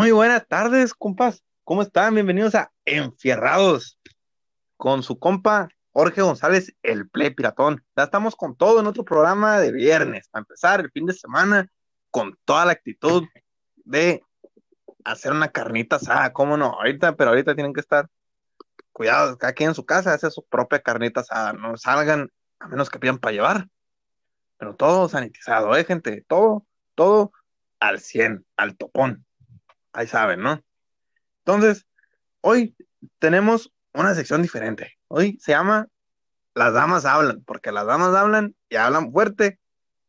Muy buenas tardes, compas. ¿Cómo están? Bienvenidos a Enfierrados con su compa Jorge González, el Play Piratón. Ya estamos con todo en otro programa de viernes. Para empezar el fin de semana con toda la actitud de hacer una carnita asada. ¿Cómo no? Ahorita, pero ahorita tienen que estar cuidados. Cada quien en su casa hace su propia carnita asada. No salgan a menos que pidan para llevar. Pero todo sanitizado, ¿eh, gente? Todo, todo al 100, al topón. Ahí saben, ¿no? Entonces, hoy tenemos una sección diferente. Hoy se llama Las damas hablan, porque las damas hablan y hablan fuerte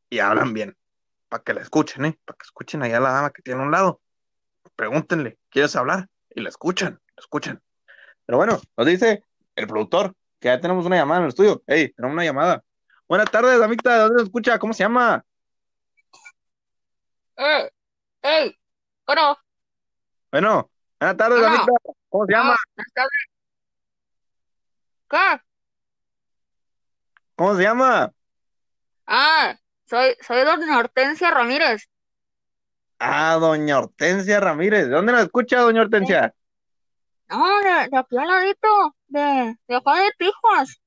y hablan bien. Para que la escuchen, ¿eh? Para que escuchen allá a la dama que tiene a un lado. Pregúntenle, ¿quieres hablar? Y la escuchan, la escuchan. Pero bueno, nos dice el productor que ya tenemos una llamada en el estudio. Hey, tenemos una llamada. Buenas tardes, amita, ¿de dónde nos escucha? ¿Cómo se llama? Eh, hey, bueno, Bueno, buenas tardes, amita. ¿Cómo se llama? ah, buenas tardes. ¿Qué? ¿Cómo se llama? Ah, soy, soy doña Hortensia Ramírez. Ah, doña Hortensia Ramírez. ¿De dónde nos escucha, doña Hortensia? No, de, de aquí al ladito, de, de acá de Tijuas.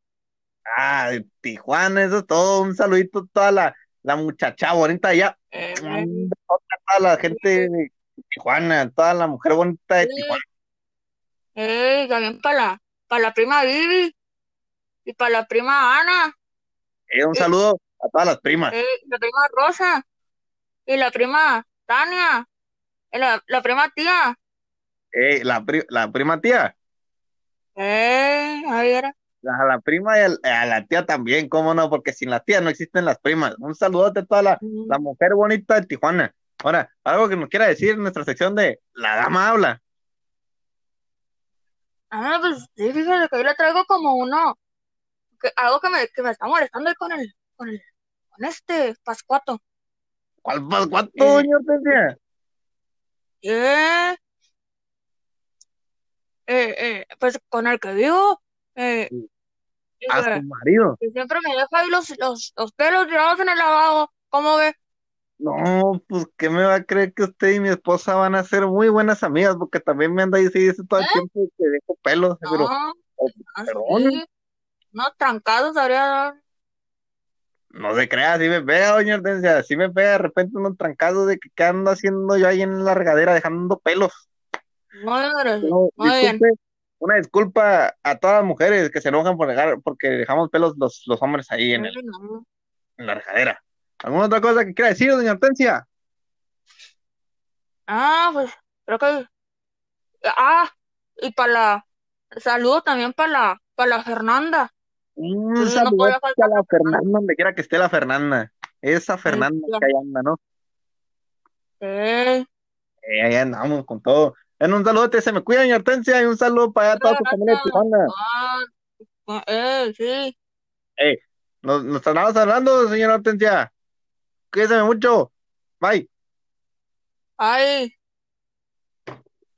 Ah, de Tijuana, eso es todo. Un saludito a toda la, la muchacha bonita allá. Eh, A toda la gente Tijuana, toda la mujer bonita de Sí. Tijuana. eh, también para la, para la prima Vivi y para la prima Ana, Eh, un saludo a todas las primas. eh, la prima Rosa y la prima Tania, y la, la prima tía. Eh, la, pri- la prima tía, Eh, ahí era. a la prima y a, la tía también, cómo no, porque sin las tías no existen las primas. Un saludote a toda la, la mujer bonita de Tijuana. Ahora, algo que nos quiera decir en nuestra sección de La Dama Habla. Ah, pues sí, fíjate que yo le traigo como uno, que, algo que me, que me está molestando ahí con el, con el, con este Pascuato. ¿Cuál pascuato, Eh. doña Hortensia? Eh, eh, eh, pues con el que vivo, eh, Sí. A su marido. que siempre me deja ahí los, los, los pelos tirados en el lavabo, ¿cómo ve? No, pues ¿qué me va a creer que usted y mi esposa van a ser muy buenas amigas? Porque también me anda y dice todo el ¿Eh? tiempo que dejo pelos, pero No, oh, así, perdón. unos trancados habría no se crea, si me pega, doña Hortensia, si me pega de repente unos trancados de que qué ando haciendo yo ahí en la regadera dejando pelos. No, muy bien. una disculpa a todas las mujeres que se enojan por dejar, porque dejamos pelos los, los hombres ahí en, el, no. en la regadera. ¿Alguna otra cosa que quiera decir, doña Hortensia? Ah, pues creo que, ah, y para la, saludo también para la, para la Fernanda. Un Sí, no saludo podía faltar la la Fernanda. Donde quiera que esté la Fernanda. Esa Fernanda ya. que ahí anda, ¿no? Sí. Eh, ahí andamos con todo. En un saludo, se me cuida, doña Hortensia, y un saludo para allá toda su familia. Ah, eh, sí. Eh, nos, nos hablando, señora Hortensia. Cuídese mucho. Bye. Ay,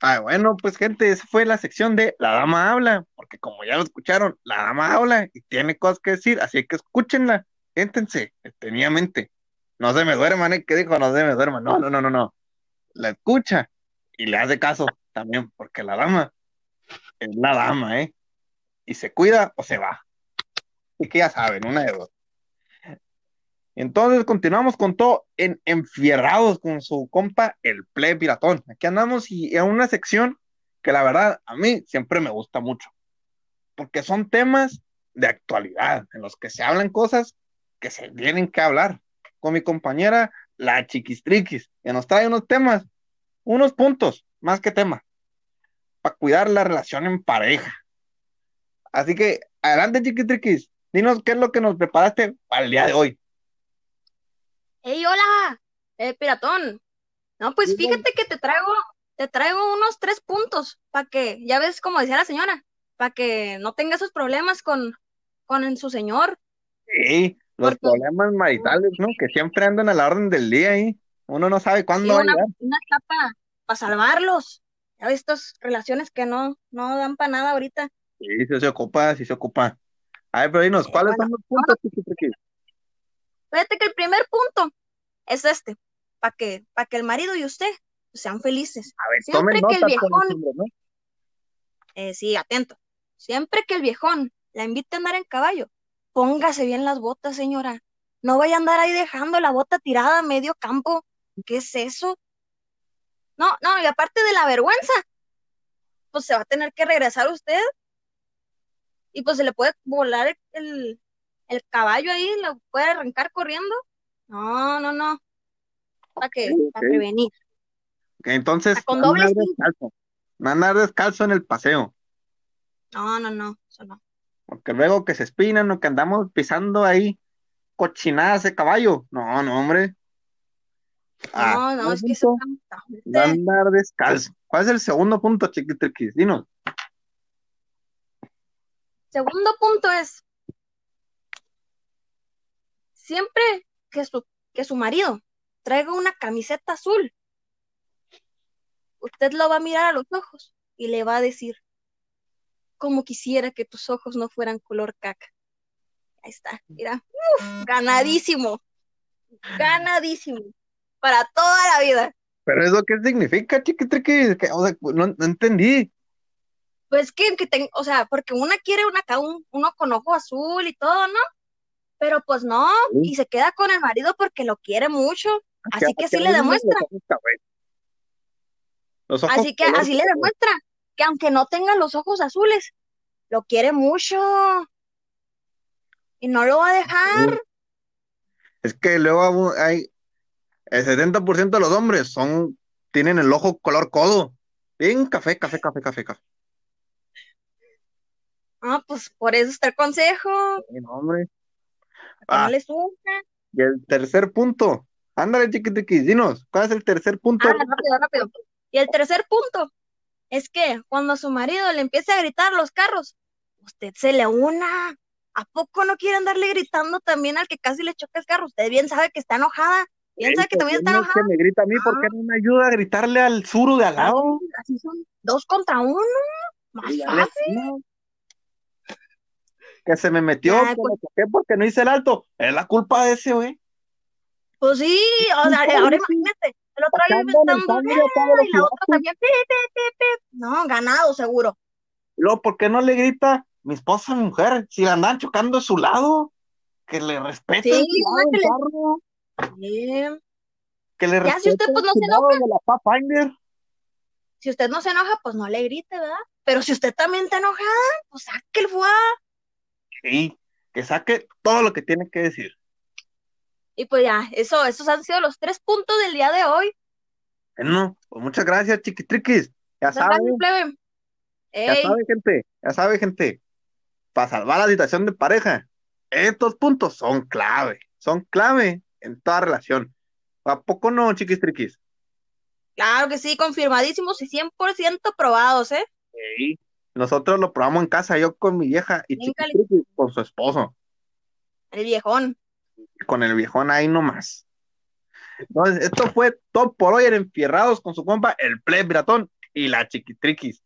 Ah, bueno, pues gente, esa fue la sección de La Dama Habla, porque como ya lo escucharon, La Dama Habla y tiene cosas que decir, así que escúchenla, siéntense, detenidamente. No se me duerman, ¿eh? ¿Qué dijo? No se me duerman. No, no, no, no, no. La escucha y le hace caso también, porque la dama es la dama, ¿eh? Y se cuida o se va. Y que ya saben, una de dos. Entonces continuamos con todo en Enfierrados con su compa, el Plebe Piratón. Aquí andamos y en una sección que la verdad a mí siempre me gusta mucho, porque son temas de actualidad, en los que se hablan cosas que se tienen que hablar. Con mi compañera, la Chiquistriquis, que nos trae unos temas, unos puntos, más que temas, para cuidar la relación en pareja. Así que, adelante, Chiquistriquis, dinos qué es lo que nos preparaste para el día de hoy. Hey, hola, eh, piratón. No, pues Sí, fíjate que te traigo, te traigo unos tres puntos para que, ya ves como decía la señora, para que no tenga esos problemas con, con su señor. Sí, los Porque- problemas maritales, ¿no? Que siempre andan a la orden del día ahí. Uno no sabe Sí, cuándo va a una, llegar. una etapa para salvarlos. Ya ves estas relaciones que no, no dan para nada ahorita. Sí, sí se ocupa, sí se ocupa. A ver, pero dinos, ¿cuáles bueno, son los puntos? Fíjate que el primer punto es este, para que, para que el marido y usted sean felices. A ver, Siempre que el viejón-. Eh, sí, atento. Siempre que el viejón la invite a andar en caballo, póngase bien las botas, señora. No vaya a andar ahí dejando la bota tirada a medio campo. ¿Qué es eso? No, no, y aparte de la vergüenza, pues se va a tener que regresar usted. Y pues se le puede volar el, el, caballo ahí, lo puede arrancar corriendo. No, no, no. ¿Para? Ok, Para prevenir. Entonces, Con no doble andar descalzo. No andar descalzo en el paseo. No, no, no, eso no. Porque luego que se espinan o que andamos pisando ahí cochinadas de caballo. No, no, hombre. Ah, No, no, es que eso está- andar descalzo. ¿Cuál es el segundo punto, chiquitriquis? Dinos. Segundo punto es, siempre que su, que su marido traiga una camiseta azul, usted lo va a mirar a los ojos y le va a decir, como quisiera que tus ojos no fueran color caca. Ahí está, mira, uf, ganadísimo, ganadísimo, para toda la vida. Pero eso qué significa, chiquitriquis? Que, o sea, no, no entendí. Pues que, que ten- o sea, porque una quiere una, un- uno con ojo azul y todo, ¿no? Pero pues no, Sí. y se queda con el marido porque lo quiere mucho, así que así le demuestra, los ojos así que color así le demuestra que aunque no tenga los ojos azules, lo quiere mucho y no lo va a dejar. Es que luego hay el 70% de los hombres son, tienen el ojo color codo. Bien café, café, café, café, café. Ah, pues por eso está el consejo, Sí, hombre. Que Ah, le sufra. y el tercer punto. Ándale, chiquitiquis, dinos, ¿cuál es el tercer punto? Ah, rápido, rápido. Y el tercer punto es que cuando su marido le empiece a gritar a los carros, usted se le una. ¿A poco no quiere andarle gritando también al que casi le choca el carro? Usted bien sabe que está enojada, bien sabe que también está ¿Por qué enojada. me grita a mí? ¿Por qué no me ayuda a gritarle al suru de al lado? Así son dos contra uno, más fácil. Que se me metió, Ya, que pues. me porque no hice el alto. Es la culpa de ese, güey. Pues sí, o sea, Sí, ahora sí. imagínate, el otro ahí Sacándole inventando, "Ah", y la otra también, pi, pi, pi. No, ganado seguro. Luego, ¿por qué no le grita mi esposa a mi mujer? Si la andan chocando a su lado, que le respete Sí, que le- que le Ya, si respete usted, pues, no se cuidado de la Pathfinder. Si usted no se enoja, pues no le grite, ¿verdad? Pero si usted también está enojada, pues saque el fuá. Sí, que saque todo lo que tiene que decir. Y pues ya, eso, esos han sido los tres puntos del día de hoy. Bueno, pues muchas gracias, chiquitriquis. Ya saben, ya Ey, sabe, gente, ya sabe, gente. Para salvar la situación de pareja, estos puntos son clave, son clave en toda relación. ¿A poco no, chiquistriquis? claro que sí, confirmadísimos y 100% probados, ¿eh? Sí. Nosotros lo probamos en casa, yo con mi vieja y con su esposo. El viejón. con el viejón ahí nomás. Entonces, esto fue todo por hoy en Enfierrados con su compa, el Pleb Piratón y la Chiquitriquis.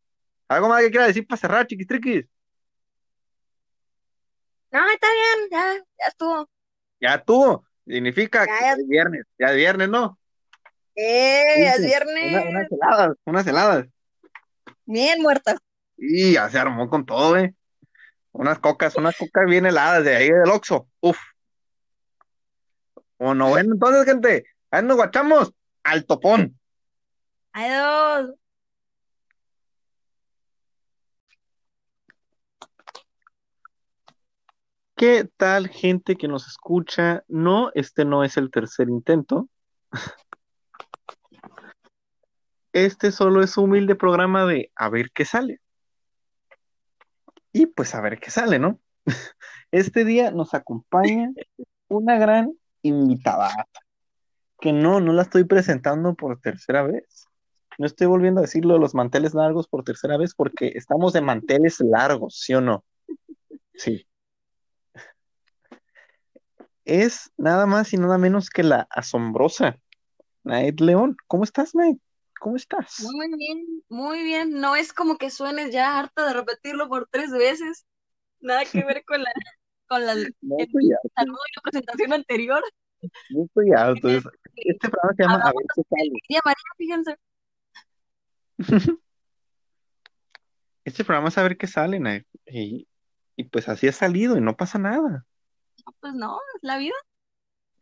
¿Algo más que quiera decir para cerrar, Chiquitriquis? No, está bien, ya, ya estuvo. Ya tuvo. Significa Ya, que ya. es viernes, ya es viernes, ¿no? Eh, es Sí, viernes. Una- unas heladas, unas heladas. Bien muerta. Y ya se armó con todo, ¿eh? Unas cocas, unas cocas bien heladas de ahí del Oxxo. Uf. Bueno, bueno, entonces, gente, ahí nos guachamos al topón. Adiós. ¿Qué tal gente que nos escucha? No, este no es el tercer intento. Este solo es un humilde programa de a ver qué sale. Y pues a ver qué sale, ¿no? Este día nos acompaña una gran invitada, que no, no la estoy presentando por tercera vez. No estoy volviendo a decirlo de los manteles largos por tercera vez porque estamos de manteles largos, ¿sí o no? Sí. es nada más y nada menos que la asombrosa Naed León. ¿Cómo estás, Naed? ¿Cómo estás? Muy bien, muy bien. No es como que suenes ya harta de repetirlo por tres veces. Nada que ver con la, con la, No presentación anterior. no estoy harto. Este programa se llama A ver qué sale. María, fíjense. Este programa es a ver qué sale, Nay. Y, y pues así ha salido y no pasa nada. No, pues no, es la vida.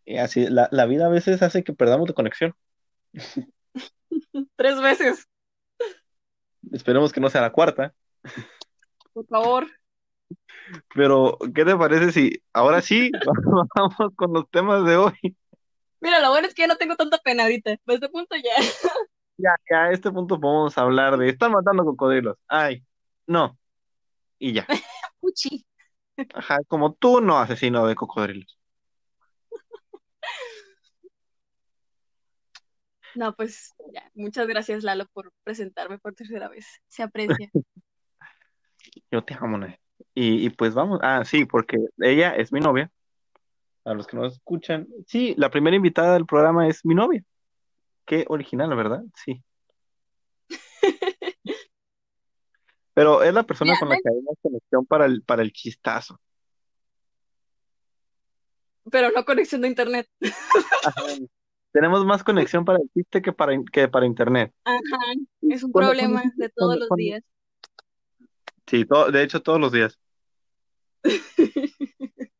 Y así, la, la vida a veces hace que perdamos la conexión. Tres veces, Esperemos que no sea la cuarta. por favor. Pero, ¿qué te parece si ahora sí vamos con los temas de hoy? Mira, lo bueno es que ya no tengo tanta pena ahorita. A este punto ya. Ya, ya a este punto podemos hablar de están matando cocodrilos. Ay, no. Y ya. Puchi. Ajá, como tú no asesino de cocodrilos. No, pues ya. Muchas gracias, Lalo, por presentarme por tercera vez. Se aprecia. Yo te amo, Nay. Y, y pues vamos. Ah, sí, porque ella es mi novia. A los que no escuchan. Sí, la primera invitada del programa es mi novia. Qué original, ¿verdad? Sí. Pero es la persona Mira, con la no- que hay más conexión para el, para el chistazo. pero no conexión de internet. Ajá. Tenemos más conexión para el chiste que para, que para internet. Ajá, es un problema de todos los días. Sí, to- de hecho, todos los días.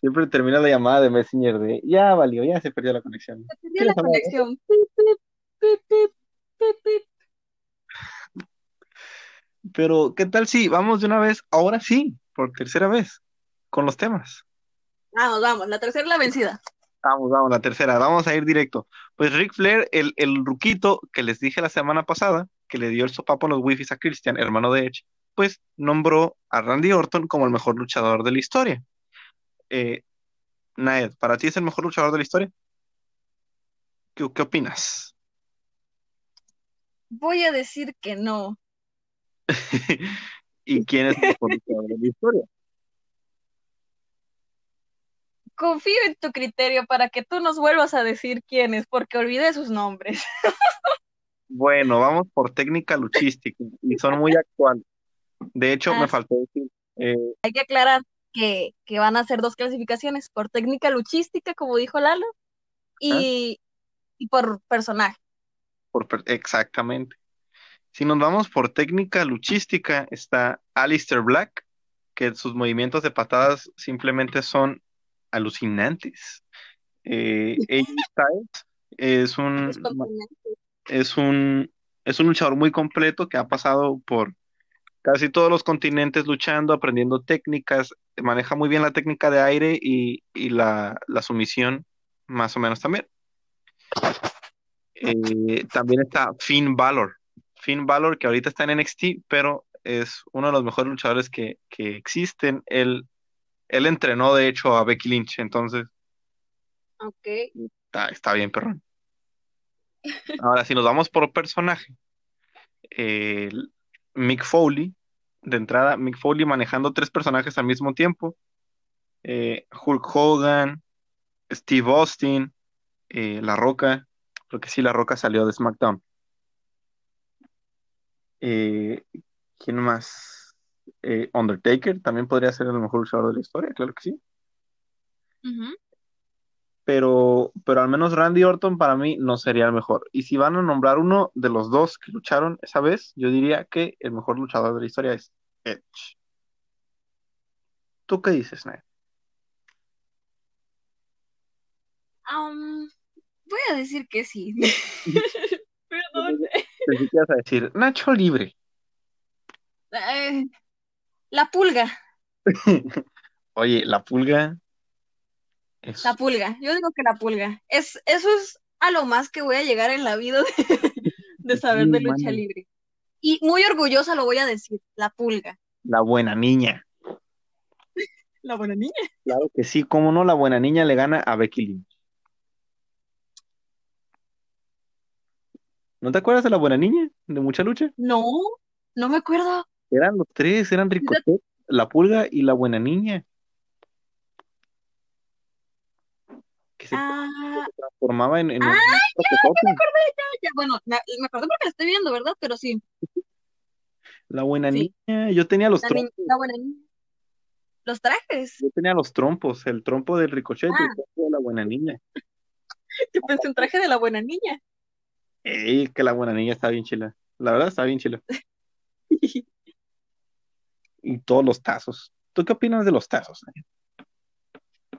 Siempre termina la llamada de Messenger de ya valió, ya se perdió la conexión. Se perdió la conexión. Pip, pip, pip, pip, pip, pip. Pero, ¿qué tal si vamos de una vez, ahora sí, por tercera vez, con los temas? Vamos, vamos, la tercera es la vencida. Vamos, vamos, la tercera, vamos a ir directo. Pues Ric Flair, el, el ruquito que les dije la semana pasada, que le dio el sopapo en los wifis a Christian, hermano de Edge, pues nombró a Randy Orton como el mejor luchador de la historia. Eh, Naed, ¿para ti es el mejor luchador de la historia? ¿Qué, qué opinas? Voy a decir que no. ¿Y quién es el mejor luchador de la historia? Confío en tu criterio para que tú nos vuelvas a decir quién es, porque olvidé sus nombres. Bueno, vamos por técnica luchística y son muy actuales. De hecho, Ah, me sí. faltó decir, eh, Hay que aclarar que, que van a hacer dos clasificaciones, por técnica luchística, como dijo Lalo, y, y por personaje. por per- exactamente. Si nos vamos por técnica luchística, está Alistair Black, que sus movimientos de patadas simplemente son alucinantes. Eh, AJ Styles es un, es un, es un luchador muy completo que ha pasado por casi todos los continentes luchando, aprendiendo técnicas, maneja muy bien la técnica de aire y, y la, la sumisión, más o menos también. Eh, también está Finn Balor. Finn Balor, que ahorita está en NXT, pero es uno de los mejores luchadores que, que existen. Él, él entrenó, de hecho, a Becky Lynch, entonces Ok. está, está bien, perrón. Ahora, si nos vamos por personaje, eh, Mick Foley, de entrada, Mick Foley manejando tres personajes al mismo tiempo, eh, Hulk Hogan, Steve Austin, eh, La Roca, creo que sí, La Roca salió de SmackDown. ¿quién más? Eh, Undertaker también podría ser el mejor luchador de la historia, claro que sí. Pero, pero al menos Randy Orton para mí no sería el mejor. Y si van a nombrar uno de los dos que lucharon esa vez, yo diría que el mejor luchador de la historia es Edge. ¿Tú qué dices, Ned? Voy a decir que sí. Perdón. Ibas a decir Nacho Libre. Eh, la pulga, Oye, la pulga es la pulga. Yo digo que la pulga. Es, eso es a lo más que voy a llegar en la vida de, de saber de lucha mano. libre. Y muy orgullosa lo voy a decir, la pulga. la buena niña. La buena niña. Claro que sí, cómo no, la buena niña le gana a Becky Lynch. ¿No te acuerdas de la buena niña de mucha lucha? No, no me acuerdo. Eran los tres, eran Ricochet, la pulga y la buena niña. Que se Ah, transformaba en, en un Ah, toquetote. ya, bueno, me, me acuerdo porque la estoy viendo, ¿verdad? Pero sí, La buena Sí. niña, yo tenía los la, trompos, la buena niña. Los trajes. yo tenía los trompos, el trompo del Ricochet y el Ah. trompo de la buena niña. Yo pensé un traje de la buena niña. Ey, que la buena niña está bien chila. La verdad está bien chilo. Y todos los tazos. ¿Tú qué opinas de los tazos?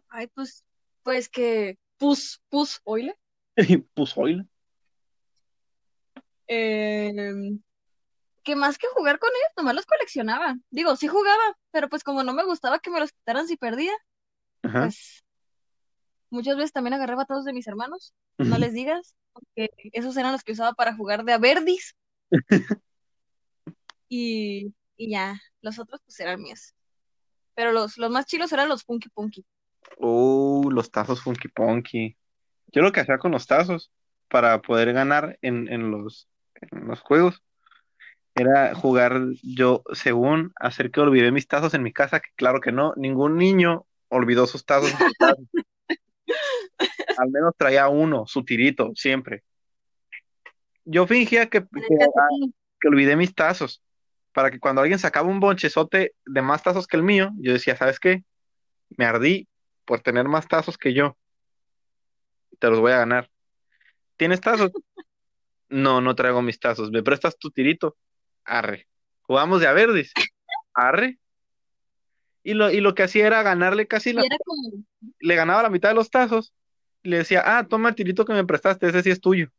Ay, pues, pues que pus, pus, oile. pues oílo. Em, que más que jugar con ellos, nomás los coleccionaba. Digo, sí jugaba, pero pues como no me gustaba que me los quitaran si perdía, Ajá. pues muchas veces también agarraba todos de mis hermanos. No les digas, porque esos eran los que usaba para jugar de Averdis. y, y ya, los otros pues eran míos. Pero los, los más chilos eran los Punky Punky. Oh, los tazos Funky Punky. Yo lo que hacía con los tazos para poder ganar en, en los, en los juegos era jugar yo, según hacer que olvidé mis tazos en mi casa, que claro que no, ningún niño olvidó sus tazos en su casa. Al menos traía uno, su tirito, siempre. Yo fingía que, ah, que olvidé mis tazos, para que cuando alguien sacaba un bonchezote de más tazos que el mío, yo decía, ¿sabes qué? Me ardí por tener más tazos que yo. Te los voy a ganar. ¿Tienes tazos? No, no traigo mis tazos. ¿Me prestas tu tirito? Arre. Jugamos de a verdes. Arre. Y lo, y lo que hacía era ganarle casi la, como, le ganaba la mitad de los tazos. Y le decía, ah, toma el tirito que me prestaste, ese sí es tuyo.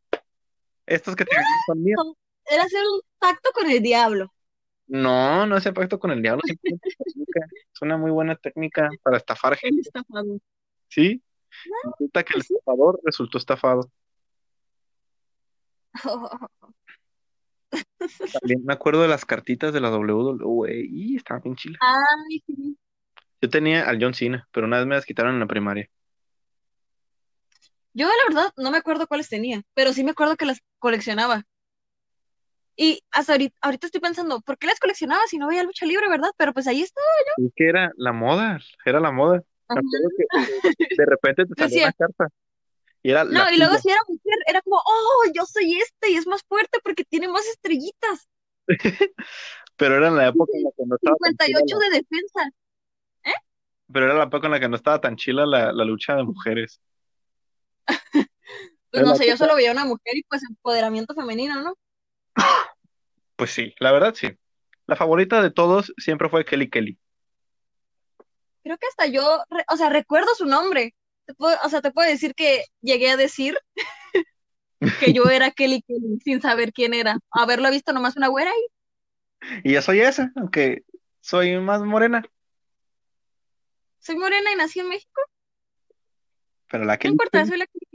Estos que te son míos. era hacer un pacto con el diablo. No, no es pacto con el diablo, simplemente. Es una muy buena técnica para estafar gente. ¿sí? Resulta que el sí. estafador resultó estafado. También me acuerdo de las cartitas de la WWE y estaban bien chilas. Ay, sí. Yo tenía al John Cena, pero una vez me las quitaron en la primaria. Yo la verdad no me acuerdo cuáles tenía, pero sí me acuerdo que las coleccionaba. Y hasta ahorita, ahorita estoy pensando, ¿por qué las coleccionaba si no veía lucha libre, verdad? Pero pues ahí está. Es que era la moda, era la moda. Que de repente te Decía, una carta y era no, y luego si era mujer, era como, oh, yo soy este y es más fuerte porque tiene más estrellitas. Pero era en la época en la que no estaba tan chila 58 la, de defensa. pero era la época en la que no estaba tan chila la, la lucha de mujeres. Pues Era no sé, yo solo veía una mujer y pues empoderamiento femenino, ¿no? Pues sí, la verdad sí. La favorita de todos siempre fue Kelly Kelly. Creo que hasta yo, o sea, recuerdo su nombre. Puedo- o sea, te puedo decir que llegué a decir que yo era Kelly Kelly sin saber quién era. Haberlo visto nomás una güera y Y yo soy esa, aunque soy más morena, soy morena y nací en México. pero la No Kelly importa, Kelly. soy la Kelly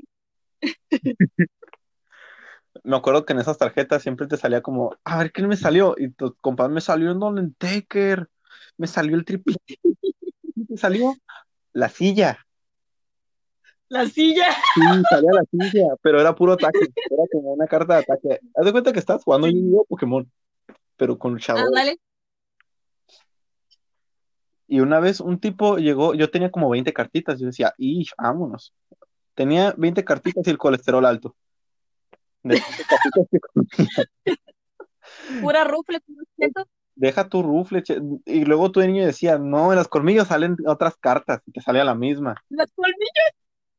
Kelly. Me acuerdo que en esas tarjetas siempre te salía como, a ver, ¿quién me salió? Y tu compadre me salió el Nolan Taker, me salió el triple, me salió la silla. La silla. Sí, salía la silla, pero era puro ataque, era como una carta de ataque. Haz de cuenta que estás jugando Yu-Gi-Oh! Pokémon, pero con luchadores. Ándale. Y una vez un tipo llegó, yo tenía como 20 cartitas, yo decía, ¡y vámonos! Tenía 20 cartitas y el colesterol alto. De tantas cartitas que comía. Pura rufle. Deja tu rufle, che- y luego tu niño decía, no, en las colmillos salen otras cartas, y te salía la misma. Las colmillas.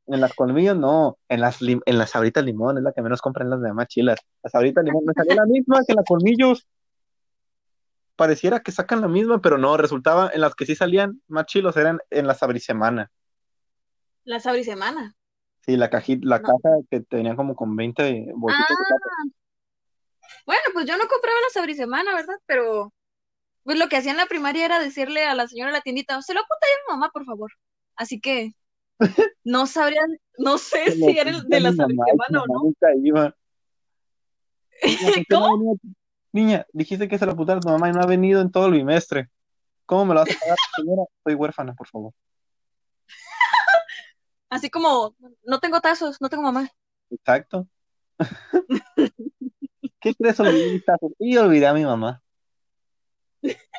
En las colmillos no, en las, lim- en las sabritas limón, es la que menos compran las demás chilas. Las sabritas limón me salió la misma que en las colmillos. Pareciera que sacan la misma, pero no, resultaba en las que sí salían más chilos eran en la sabrisemana. La sabrisemana. Sí, la cajita, la No. caja que tenían como con 20 bolsitas de Ah, bueno, pues yo no compraba la sabrisemana, ¿verdad? Pero pues lo que hacía en la primaria era decirle a la señora de la tiendita, se lo apunta a mi mamá, por favor. Así que no sabría, no sé si era de la mi mamá, y sabrisemana mi o no. nunca iba. Niña, ¿por qué no ¿Cómo? Niña, dijiste que se lo apuntara a tu mamá y no ha venido en todo el bimestre. ¿Cómo me lo vas a pagar, señora? Soy huérfana, por favor. Así como, no tengo tazos, no tengo mamá. Exacto. ¿Qué crees? Olvidé mis tazos. Y olvidé a mi mamá.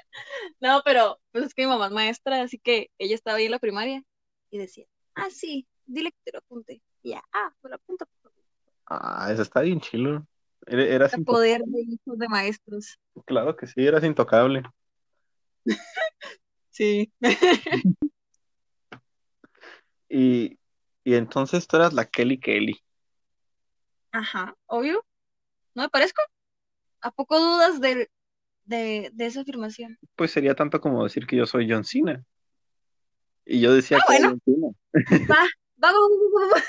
No, pero pues es que mi mamá es maestra, así que ella estaba ahí en la primaria y decía, ah, sí, dile que te lo apunte. Y ya, ah, me lo favor". Ah, eso está bien chilo. Era- El poder de hijos de maestros. Claro que sí, eras intocable. Sí. Y, y entonces tú eras la Kelly Kelly. Ajá, obvio. ¿No me parezco? ¿A poco dudas de, de, de esa afirmación? Pues sería tanto como decir que yo soy John Cena. Y yo decía Ah, que bueno. John Cena. Va, va, va,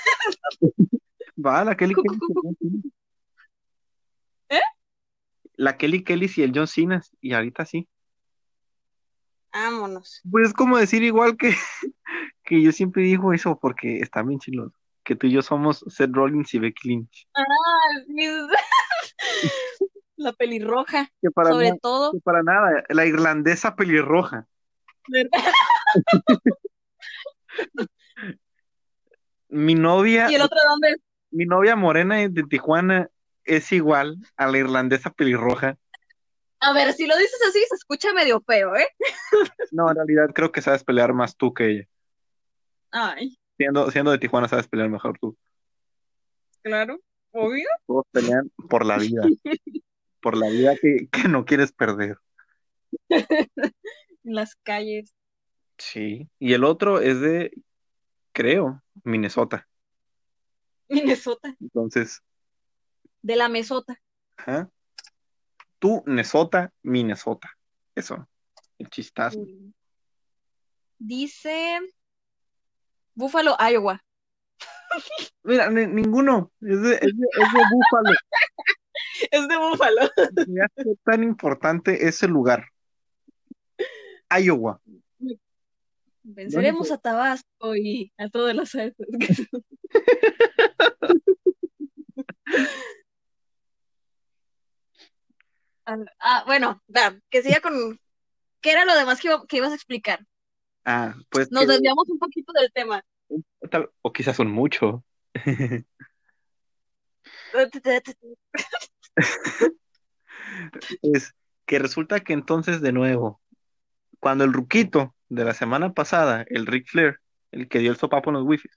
va, va, la Kelly Cu- Kelly. cu- cu-. ¿Eh? La Kelly Kelly y el John Cena. Y ahorita sí. Vámonos. Pues es como decir igual que, que yo siempre digo eso porque está bien chilo. Que tú y yo somos Seth Rollins y Becky Lynch. Ah, mis- La pelirroja, Que para, sobre todo. que para nada, la irlandesa pelirroja. ¿verdad? Mi novia, ¿Y el otro dónde? es? mi novia morena de Tijuana es igual a la irlandesa pelirroja. A ver, si lo dices así, se escucha medio feo, ¿eh? No, en realidad creo que sabes pelear más tú que ella. Ay, Siendo, siendo de Tijuana sabes pelear mejor tú. claro, obvio. Todos pelean por la vida. Por la vida que, que no quieres perder. En las calles. Sí. Y el otro es de, creo, Minnesota. Minnesota, Entonces, de la mesota. ajá. Tú, Minnesota, Minnesota. Eso. El chistazo. Dice Búfalo, Iowa. Mira, ni- ninguno. Es de, es de, es de Búfalo. Es de Búfalo. Me hace tan importante ese lugar. Iowa. Venceremos a Tabasco y a todas las Ah, ah, bueno, va, que siga con. ¿Qué era lo demás que, iba- que ibas a explicar? Ah, pues Nos que- desviamos un poquito del tema. tal- o quizás son mucho. Es que resulta que entonces de nuevo, cuando el ruquito de la semana pasada, el Ric Flair, el que dio el sopapo en los wifi,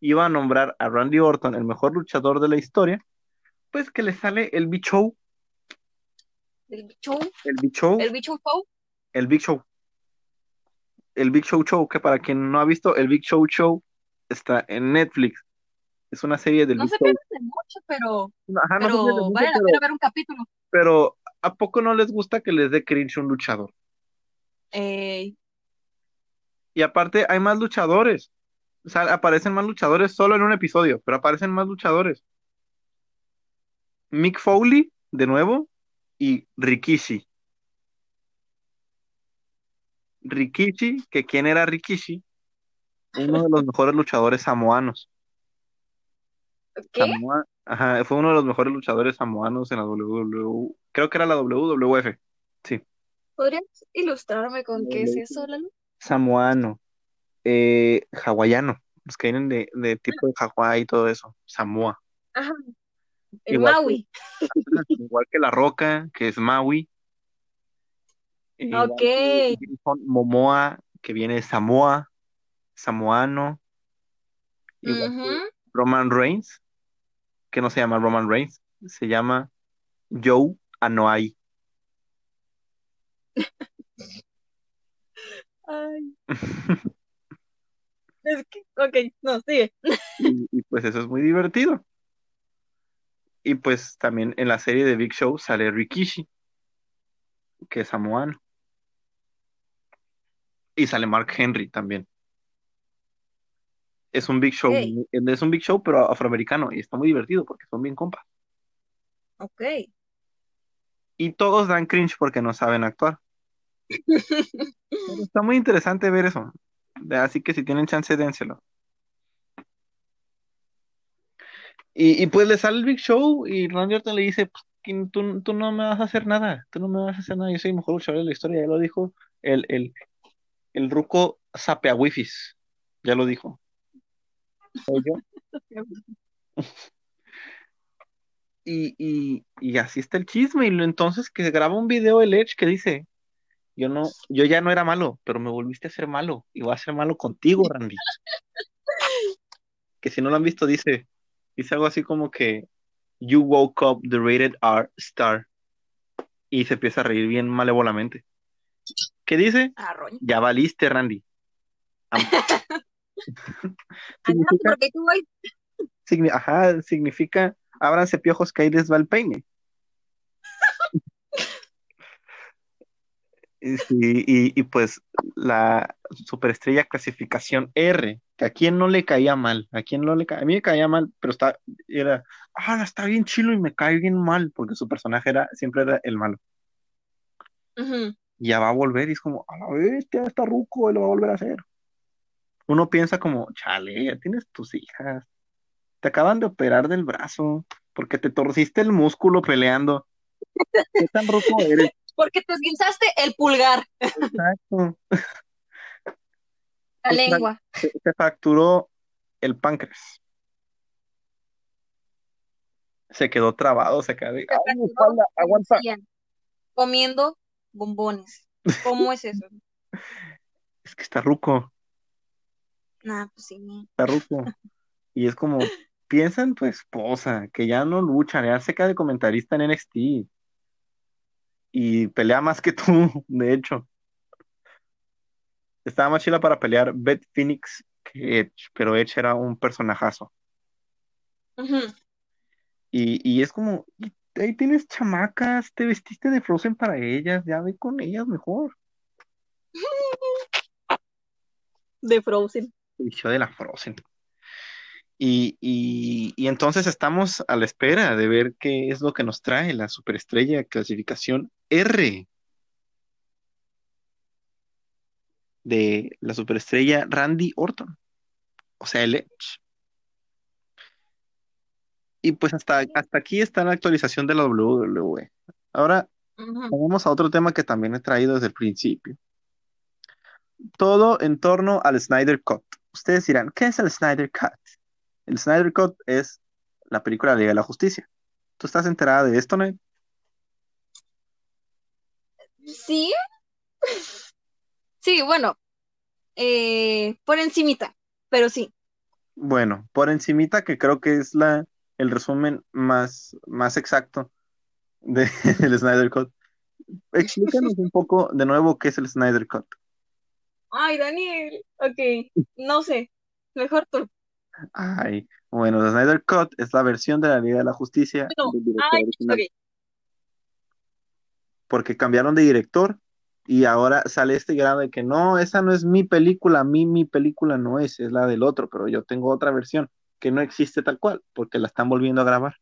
iba a nombrar a Randy Orton el mejor luchador de la historia, pues que le sale el Big Show, El bicho, el Big Show, el bicho show. el Big Show, el Big Show Show, que para quien no ha visto, el Big Show Show está en Netflix. Es una serie del No Big se pierde de mucho, pero, Ajá, no se pero mucho, vale la pero- pena ver un capítulo. pero ¿a poco no les gusta que les dé cringe un luchador? Eh, Y aparte hay más luchadores. O sea, aparecen más luchadores solo en un episodio, pero aparecen más luchadores. Mick Foley, de nuevo, y Rikishi. Rikishi, que quién era Rikishi, uno de los mejores luchadores samoanos. ¿Qué? Samoa- ajá, fue uno de los mejores luchadores samoanos en la WWE. Creo que era la WWF. Sí, ¿Podrías ilustrarme con qué es eso, Lalo? samoano, eh, hawaiano, los que vienen de, de tipo de Hawái y todo eso, Samoa. Ajá. El Igual que- Maui. Igual que La Roca, que es Maui. E igual Ok. Jason Momoa, que viene de Samoa, samoano. Roman Reigns, que no se llama Roman Reigns, se llama Joe Anoa'i. Ay, es que, ok, no, sigue. Y, y pues eso es muy divertido. Y pues también en la serie de Big Show sale Rikishi, que es samoano. Y sale Mark Henry también. Es un Big Show, es un Big Show, pero afroamericano, y está muy divertido porque son bien compas. Ok. Y todos dan cringe porque no saben actuar. Está muy interesante ver eso. Así que si tienen chance, dénselo. Y, y pues le sale el Big Show y Randy Orton le dice, pues, tú, tú no me vas a hacer nada, tú no me vas a hacer nada, yo soy el mejor luchador de la historia, ya lo dijo el, el, el ruco sapea wifis, ya lo dijo. Y, y, y así está el chisme, y entonces que graba un video el Edge que dice, yo no, yo ya no era malo, pero me volviste a ser malo, y voy a ser malo contigo, Randy. Que si no lo han visto, dice, dice algo así como que You woke up the rated R star. Y se empieza a reír bien malévolamente. ¿Qué dice? Ah. Ya valiste, Randy. Significa, signi- ajá, significa ábranse piojos que ahí les va el peine. Y, sí, y, y pues la superestrella clasificación R, que a quién no le caía mal, a quién no le caía, a mí me caía mal, pero está, era, ah, está bien chilo y me cae bien mal, porque su personaje era, siempre era el malo. Ujú. Y ya va a volver y es como, a la bestia, está ruco, y lo va a volver a hacer. Uno piensa como, chale, ya tienes tus hijas, te acaban de operar del brazo, porque te torciste el músculo peleando. ¿Qué tan ruco eres? Porque te esguinzaste el pulgar, Exacto. la lengua. te- te fracturó el páncreas. Se quedó trabado, se quedó ¡Aguanta! 100, comiendo bombones. ¿Cómo es eso? Es que está ruco, Nah, pues sí. está ruco. Y es como, piensa en tu esposa, que ya no lucha, ya se queda de comentarista en NXT. Y pelea más que tú, de hecho. Estaba más chila para pelear Beth Phoenix que Edge, pero Edge era un personajazo. Y, y es como, ahí tienes chamacas, te vestiste de Frozen para ellas, ya ve con ellas mejor. De Frozen. El show de la Frozen. Y, y, y entonces estamos a la espera de ver qué es lo que nos trae la superestrella clasificación R de la superestrella Randy Orton, o sea, el Edge. Y pues hasta, hasta aquí está la actualización de la WWE. Ahora vamos a otro tema que también he traído desde el principio. Todo en torno al Snyder Cut. Ustedes dirán, ¿qué es el Snyder Cut? El Snyder Cut es la película de la Liga de la Justicia. ¿Tú estás enterada de esto, Ned? Sí, sí, bueno, eh, por encimita, pero sí. Bueno, por encimita que creo que es la, el resumen más, más exacto de, del Snyder Cut. Explícanos un poco de nuevo qué es el Snyder Cut. Ay, Daniel, ok, no sé, mejor tú. Ay, bueno, el Snyder Cut es la versión de la Liga de la Justicia No, del director ay, original. ok. porque cambiaron de director y ahora sale este grado de que no, esa no es mi película, a mí mi película no es, es la del otro, pero yo tengo otra versión que no existe tal cual, porque la están volviendo a grabar.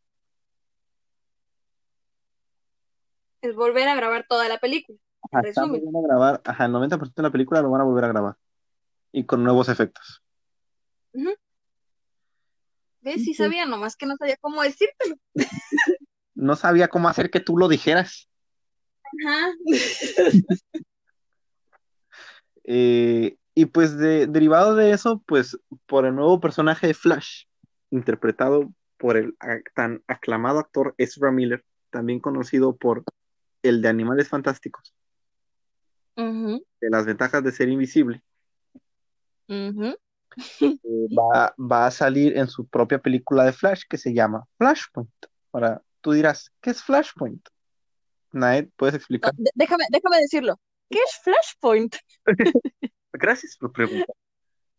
Es volver a grabar toda la película. Ajá, están volviendo a grabar, ajá, el 90% de la película lo van a volver a grabar y con nuevos efectos. Sí sabía, nomás que no sabía cómo decírtelo. no sabía cómo hacer que tú lo dijeras. Ajá. Eh, y pues de, derivado de eso, pues por el nuevo personaje de Flash, interpretado por el tan aclamado actor Ezra Miller, también conocido por el de Animales Fantásticos, de las ventajas de ser invisible, eh, va, va a salir en su propia película de Flash que se llama Flashpoint. Ahora, tú dirás, ¿qué es Flashpoint? Naed, ¿puedes No, explicar? de- déjame, déjame decirlo. ¿Qué es Flashpoint? Gracias por preguntar.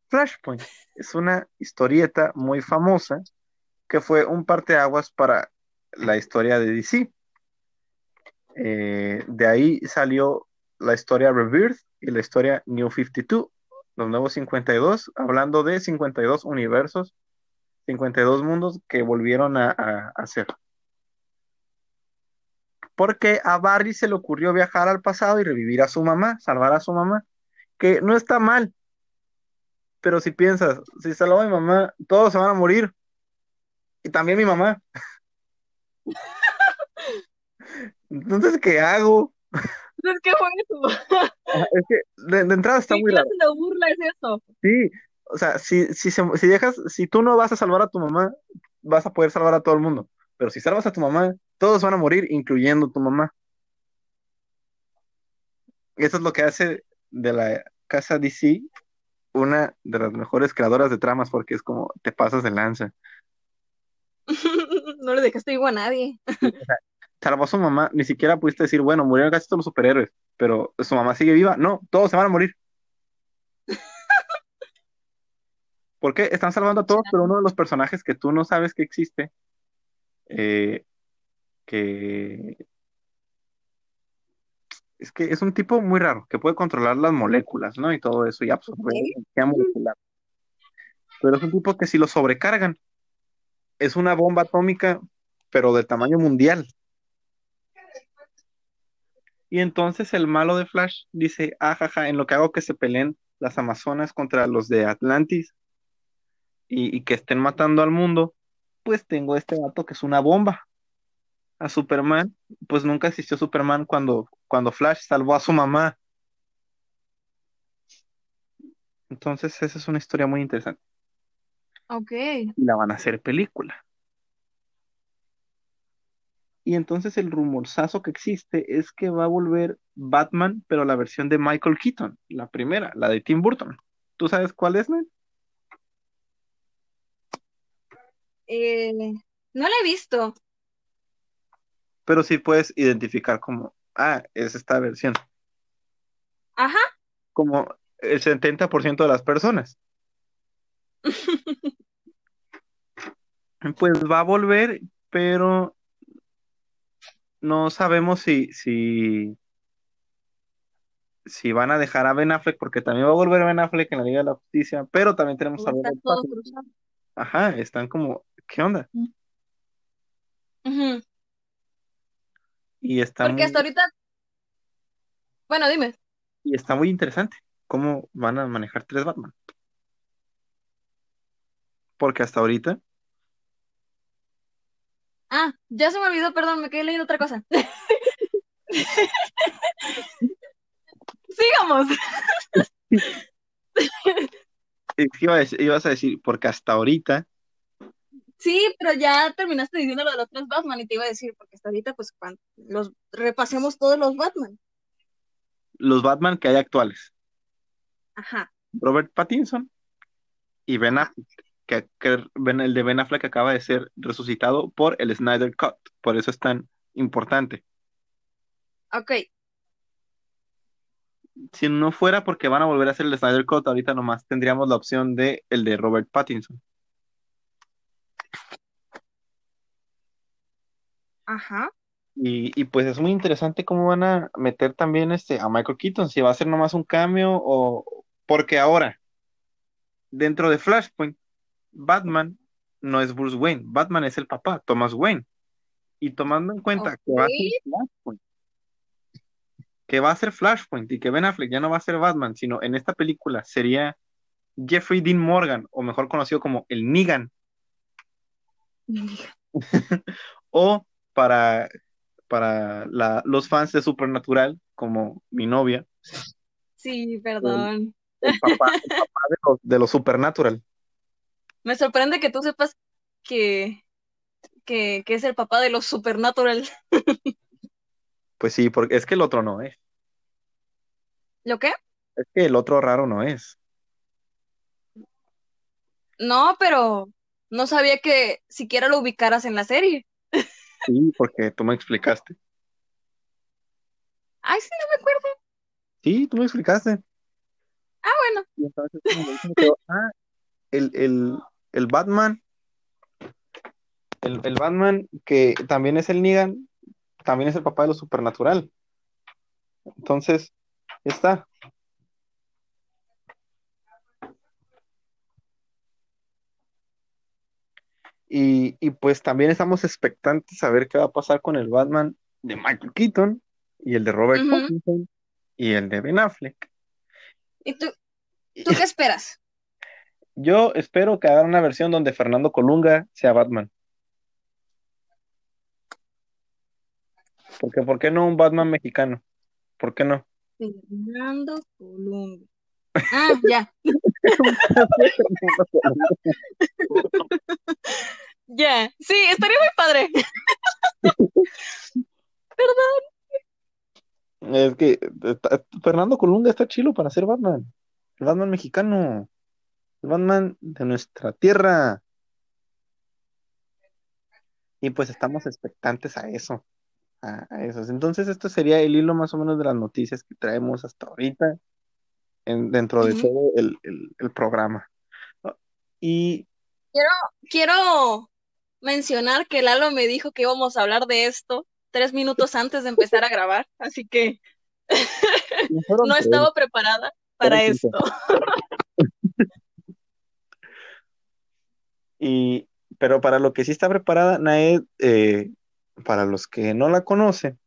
Flashpoint es una historieta muy famosa que fue un parteaguas para la historia de DC. Eh, de ahí salió la historia Rebirth y la historia New 52, los nuevos 52, hablando de 52 universos, 52 mundos que volvieron a, a- a hacer. Porque a Barry se le ocurrió viajar al pasado y revivir a su mamá, salvar a su mamá, que no está mal, pero si piensas, si salvo a mi mamá, todos se van a morir, y también mi mamá. Entonces, ¿qué hago? Entonces, ¿qué fue eso? Ajá, Es que de, de entrada está ¿Qué muy raro. clase de burla es eso? Sí, o sea, si, si, se- si dejas, si tú no vas a salvar a tu mamá, vas a poder salvar a todo el mundo. Pero si salvas a tu mamá, todos van a morir, incluyendo tu mamá. Eso es lo que hace de la casa DC una de las mejores creadoras de tramas, porque es como te pasas de lanza. No le dejaste vivo a nadie. Salvó a su mamá, ni siquiera pudiste decir, bueno, murieron casi todos los superhéroes, pero su mamá sigue viva. No, todos se van a morir. ¿Por qué? Están salvando a todos, pero uno de los personajes que tú no sabes que existe, eh, que es que es un tipo muy raro, que puede controlar las moléculas, ¿no? Y todo eso, y absorber energía molecular. Pero es un tipo que si lo sobrecargan, es una bomba atómica, pero de tamaño mundial. Y entonces el malo de Flash dice, ajaja, en lo que hago que se peleen las Amazonas contra los de Atlantis y, y que estén matando al mundo, pues tengo este dato que es una bomba. A Superman, pues nunca existió Superman cuando, cuando Flash salvó a su mamá. Entonces esa es una historia muy interesante. Ok. Y la van a hacer película. Y entonces el rumorzazo que existe es que va a volver Batman, pero la versión de Michael Keaton, la primera, la de Tim Burton. ¿Tú sabes cuál es, Ned? Eh, no la he visto. Pero sí puedes identificar como, ah, es esta versión. Ajá. Como el 70% de las personas. Pues va a volver, pero no sabemos si, si, si van a dejar a Ben Affleck, porque también va a volver Ben Affleck en la Liga de la Justicia, pero también tenemos a. Ajá, están como, ¿qué onda? Ujú. Y está Porque muy, hasta ahorita, bueno, dime. y está muy interesante cómo van a manejar tres Batman. Porque hasta ahorita, Ah, ya se me olvidó, perdón, me quedé leyendo otra cosa. Sigamos. ibas a decir, porque hasta ahorita Sí, pero ya terminaste diciendo lo de los tres Batman y te iba a decir, porque hasta ahorita, pues, cuando los repasemos todos los Batman. los Batman que hay actuales, Ajá. Robert Pattinson y Ben. Affleck, que, que Ben- el de Ben Affleck acaba de ser resucitado por el Snyder Cut, por eso es tan importante. Ok. Si no fuera porque van a volver a hacer el Snyder Cut, ahorita nomás tendríamos la opción de el de Robert Pattinson. Ajá. Y, y pues es muy interesante cómo van a meter también este a Michael Keaton, si va a ser nomás un cambio o porque ahora, dentro de Flashpoint, Batman no es Bruce Wayne, Batman es el papá, Thomas Wayne. Y tomando en cuenta que va a ser. Flashpoint, que va a ser Flashpoint y que Ben Affleck ya no va a ser Batman, sino en esta película sería Jeffrey Dean Morgan, o mejor conocido como el Negan, o para, para la- los fans de Supernatural, como mi novia, Sí, perdón. el papá, el papá de los, de Supernatural. Me sorprende que tú sepas que, que, que es el papá de los Supernatural. Pues sí, porque es que el otro no es. ¿Lo qué? Es que el otro raro no es. No, pero no sabía que siquiera lo ubicaras en la serie. Sí, porque tú me explicaste. Ay, sí, no me acuerdo. Sí, tú me explicaste. Ah, bueno. Y entonces me ah, el, el, el Batman, el, el Batman que también es el Negan, también es el papá de lo supernatural. Entonces, ya está. Y, y pues también estamos expectantes a ver qué va a pasar con el Batman de Michael Keaton y el de Robert Ujú. Pattinson y el de Ben Affleck. ¿Y tú, tú qué esperas? Yo espero que hagan una versión donde Fernando Colunga sea Batman. Porque, ¿por qué no un Batman mexicano? ¿Por qué no? Fernando Colunga. Ah, ya, ya. Sí, estaría muy padre. Perdón. Es que está- Fernando Colunga está chilo para ser Batman. El Batman mexicano. El Batman de nuestra tierra. Y pues estamos expectantes a eso. A, a eso. Entonces, esto sería el hilo más o menos de las noticias que traemos hasta ahorita en- dentro de todo el, el- el programa. Y Quiero, quiero mencionar que Lalo me dijo que íbamos a hablar de esto tres minutos antes de empezar a grabar, así que no estaba preparada para esto. y, pero para lo que sí está preparada, Naed, eh, para los que no la conocen,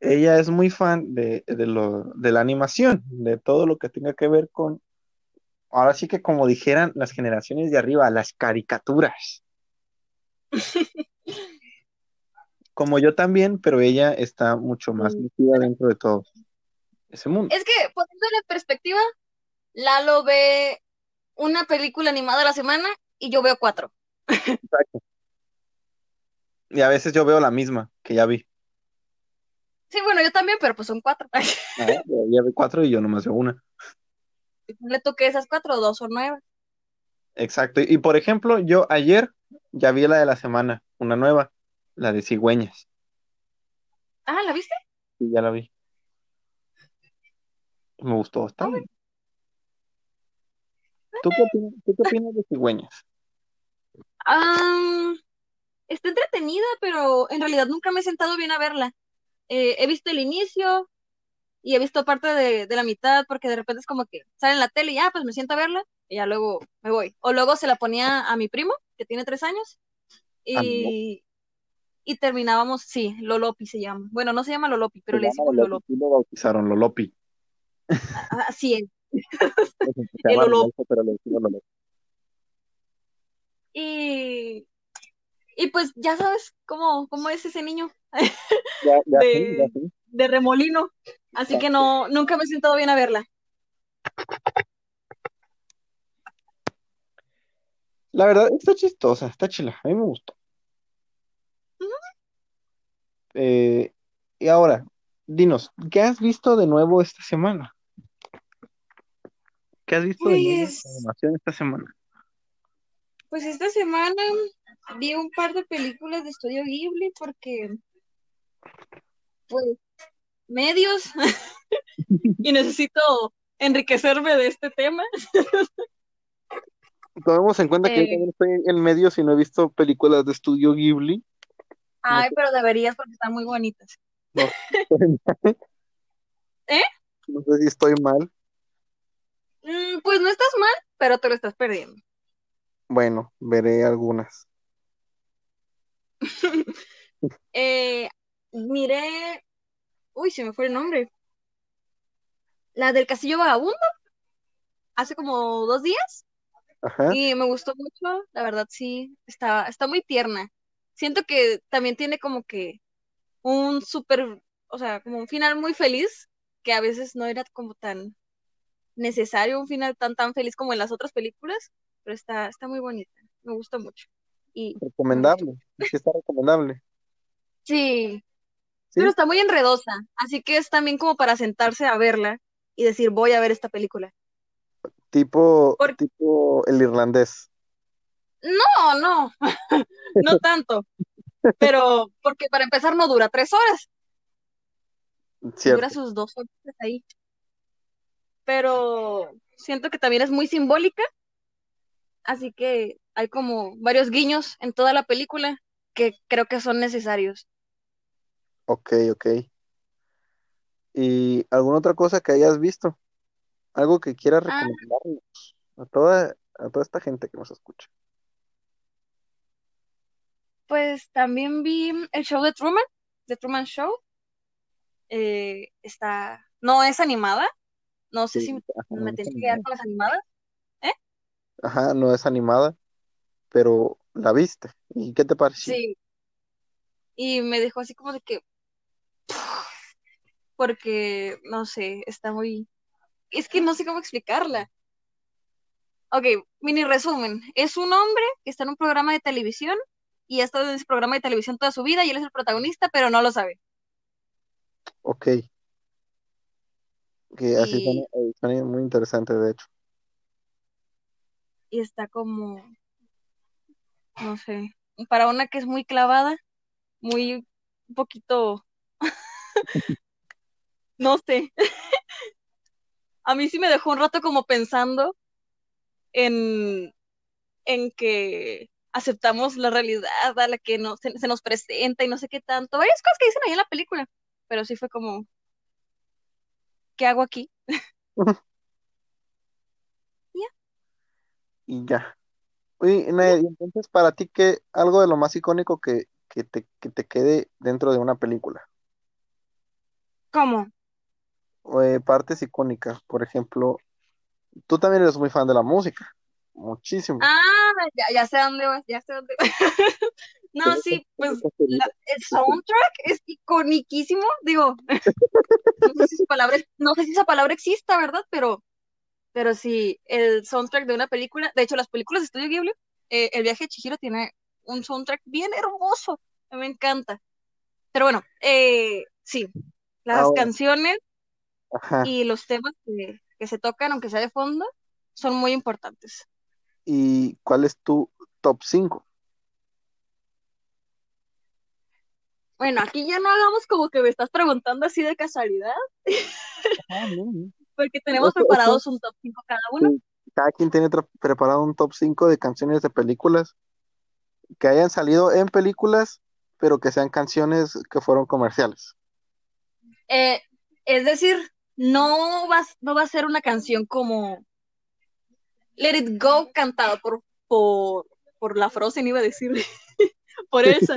ella es muy fan de, lo, de la animación, de todo lo que tenga que ver con, ahora sí que como dijeran las generaciones de arriba, las caricaturas. Como yo también, pero ella está mucho más metida dentro de todo ese mundo. Es que, poniéndole en perspectiva, Lalo ve una película animada a la semana y yo veo cuatro. Exacto. Y a veces yo veo la misma que ya vi. Sí, bueno, yo también, pero pues son cuatro. Ah, ya vi cuatro y yo nomás veo una. Le toqué esas cuatro, dos o nueve. Exacto. Y, por ejemplo, yo ayer ya vi la de la semana, una nueva, la de cigüeñas. Ah, ¿la viste? Sí, ya la vi. Me gustó bastante. ¿Tú qué, opinas, de cigüeñas? está entretenida, pero en realidad nunca me he sentado bien a verla. Eh, he visto el inicio y he visto parte de, la mitad porque de repente es como que sale en la tele y ya, pues me siento a verla y ya luego me voy. O luego se la ponía a mi primo, que tiene tres años, y, y terminábamos, sí, Lolopi se llama. Bueno, no se llama Lolopi, pero le decimos Lolopi. lo bautizaron Lolopi. Así es. el Lolopi. Y, y pues ya sabes cómo, cómo es ese niño. de, remolino. Así que no, nunca me he sentado bien a verla. La verdad, está chistosa, está chila, a mí me gustó. Eh, y ahora, dinos, ¿qué has visto de nuevo esta semana? ¿Qué has visto de nuevo pues animación esta semana? Pues esta semana vi un par de películas de estudio Ghibli porque pues, medios y necesito enriquecerme de este tema. Tomemos en cuenta que yo también estoy en medios y no he visto películas de estudio Ghibli. Ay, pero deberías porque están muy bonitas. ¿Eh? No sé si estoy mal. Mm, pues no estás mal, pero te lo estás perdiendo. Bueno, veré algunas. eh, miré, uy, se me fue el nombre. La del Castillo Vagabundo, hace como dos días. Y me gustó mucho, la verdad sí, está, está muy tierna. Siento que también tiene como que un súper, o sea, como un final muy feliz, que a veces no era como tan necesario un final tan tan feliz como en las otras películas, pero está, está muy bonita, me gusta mucho. Y, recomendable, sí está recomendable. Sí, pero está muy enredosa, así que es también como para sentarse a verla y decir, voy a ver esta película. Tipo, tipo el irlandés. No, no, no tanto. Pero, porque para empezar no dura tres horas. Dura sus dos horas ahí. Pero siento que también es muy simbólica. Así que hay como varios guiños en toda la película que creo que son necesarios. Ok, ok. ¿Y alguna otra cosa que hayas visto? Algo que quieras ah. recomendarnos a toda, a toda esta gente que nos escucha. Pues también vi el show de Truman, The Truman Show. Eh, está, no es animada. No sé si me tengo que quedar con las animadas. ¿Eh? Ajá, no es animada, pero la viste. ¿Y qué te pareció? Sí. Y me dejó así como de que porque, no sé, está muy... Es que no sé cómo explicarla. Ok, mini resumen. Es un hombre que está en un programa de televisión y ha estado en ese programa de televisión toda su vida y él es el protagonista, pero no lo sabe. Ok. Que así suena, eh, muy interesante, de hecho. Y está como, no sé, para una que es muy clavada, muy un poquito no sé. A mí sí me dejó un rato como pensando en, en que aceptamos la realidad a la que no, se, nos presenta y no sé qué tanto. Varias cosas que dicen ahí en la película, pero sí fue como, ¿qué hago aquí? Y ya. Oye, Naed, y entonces para ti, ¿qué algo de lo más icónico que, que te, que te quede dentro de una película? ¿Cómo? Eh, partes icónicas, por ejemplo, tú también eres muy fan de la música, muchísimo. Ah, ya, ya sé dónde vas, ya sé dónde vas. No, sí, pues la- el soundtrack es iconiquísimo, digo, no sé si esa palabra, no sé si esa palabra exista, ¿verdad? Pero, pero sí, el soundtrack de una película, de hecho, las películas de Estudio Ghibli, eh, El viaje de Chihiro tiene un soundtrack bien hermoso, me encanta. Pero bueno, eh, sí, las Ahora, canciones ajá. y los temas que, que se tocan, aunque sea de fondo, son muy importantes. ¿Y cuál es tu top 5? Bueno, aquí ya no hagamos como que me estás preguntando así de casualidad, Ah, no, no. porque tenemos preparados un top 5 cada uno. sí, cada quien tiene preparado un top 5 de canciones de películas que hayan salido en películas, pero que sean canciones que fueron comerciales. Eh, es decir, no va, no va a ser una canción como Let It Go cantada por, por, por la Frozen, iba a decir, por Elsa.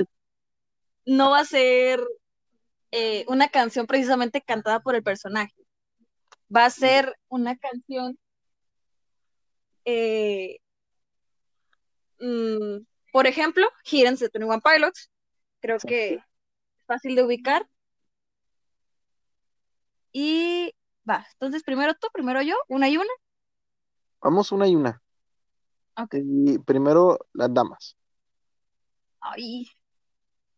No va a ser eh, una canción precisamente cantada por el personaje. Va a ser una canción, eh, mm, por ejemplo, Hidden de 21 Pilots. Creo que es fácil de ubicar. Y va, entonces primero tú, primero yo, una y una. Vamos una y una. Ok. Y primero las damas. Ay.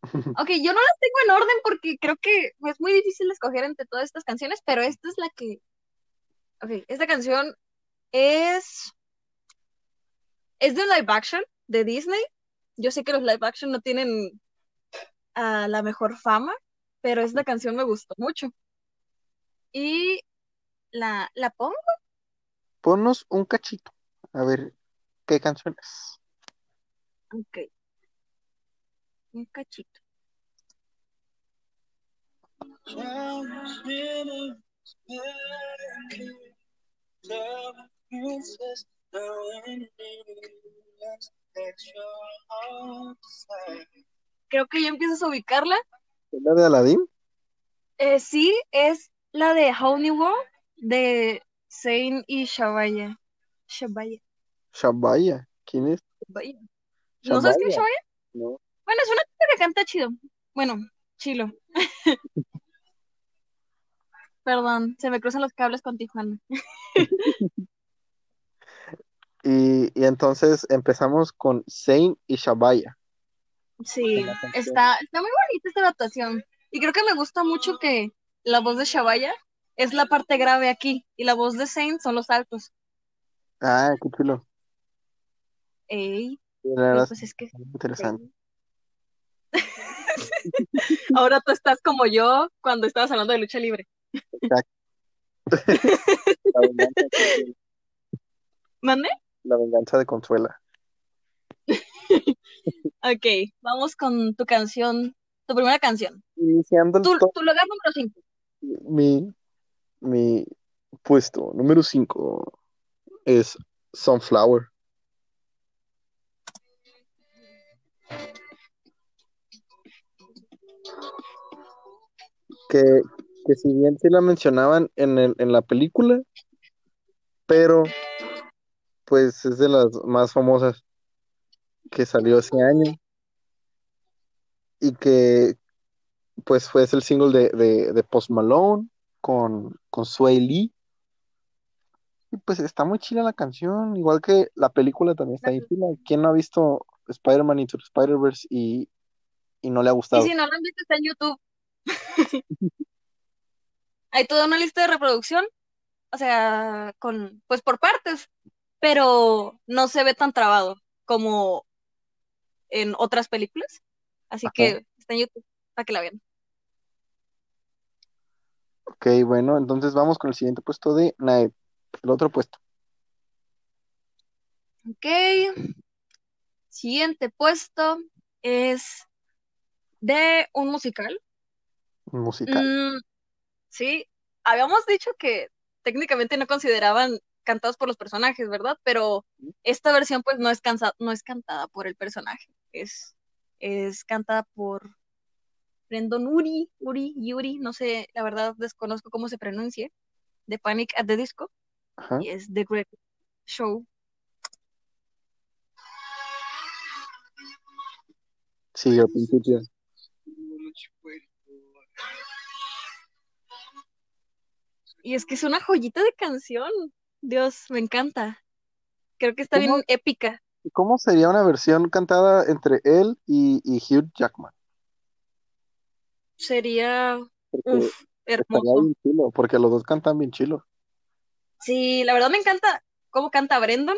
Ok, yo no las tengo en orden porque creo que es muy difícil escoger entre todas estas canciones, pero esta es la que. Ok, esta canción es. Es de live action de Disney. Yo sé que los live action no tienen la mejor fama, pero esta canción me gustó mucho. Y la, la pongo. Ponnos un cachito. A ver, ¿qué canciones? Ok, un cachito. Creo que ya empiezas a ubicarla. ¿Es la de Aladdin? Eh, sí, es la de Whole New World de Zayn y Shabaya. Shabaya. Shabaya. ¿Quién es? Shabaya. ¿No sabes quién es Shabaya. No. Bueno, es una chica que canta chido. Bueno, chilo. Perdón, se me cruzan los cables con Tijuana. Y, y entonces empezamos con Zayn y Shabaya. Sí, está, está muy bonita esta adaptación. Y creo que me gusta mucho que la voz de Shabaya es la parte grave aquí y la voz de Zayn son los altos. Ah, qué chulo. Ey, la verdad pues es que interesante. ahora tú estás como yo cuando estabas hablando de lucha libre. Exacto. La venganza de Consuela. ¿Mande? La venganza de Consuela. Ok, vamos con tu canción, tu primera canción. Iniciando el Tu, tu lugar número 5. Mi, mi puesto número 5 es Sunflower. Que, que si bien sí la mencionaban en, el- en la película, pero pues es de las más famosas que salió ese año y que pues fue el single de, de, de Post Malone con, con Sway Lee. Y pues está muy chila la canción, igual que la película también está ahí chila. ¿Quién no ha visto Spider-Man Into Spider-Verse y, y no le ha Y gustado? si no lo han visto, está en YouTube. Hay toda una lista de reproducción, o sea, con, pues por partes, pero no se ve tan trabado como en otras películas. Así Ajá. que está en YouTube para que la vean. Ok, bueno, entonces vamos con el siguiente puesto de Naed, el otro puesto. Ok. Siguiente puesto es de un musical. Musical. Mm, sí, habíamos dicho que técnicamente no consideraban cantados por los personajes, ¿verdad? Pero esta versión pues no es, cansa no es cantada por el personaje, es, es cantada por Brendon Uri, Uri, Yuri, no sé, la verdad desconozco cómo se pronuncie, de Panic at the Disco, Ajá. y es The Great Show. Sí, al principio. Y es que es una joyita de canción. Dios, me encanta. Creo que está bien épica. ¿Cómo sería una versión cantada entre él y, y Hugh Jackman? Sería Porque uf, hermoso. bien chilo, porque los dos cantan bien chilo. Sí, la verdad me encanta cómo canta Brendan.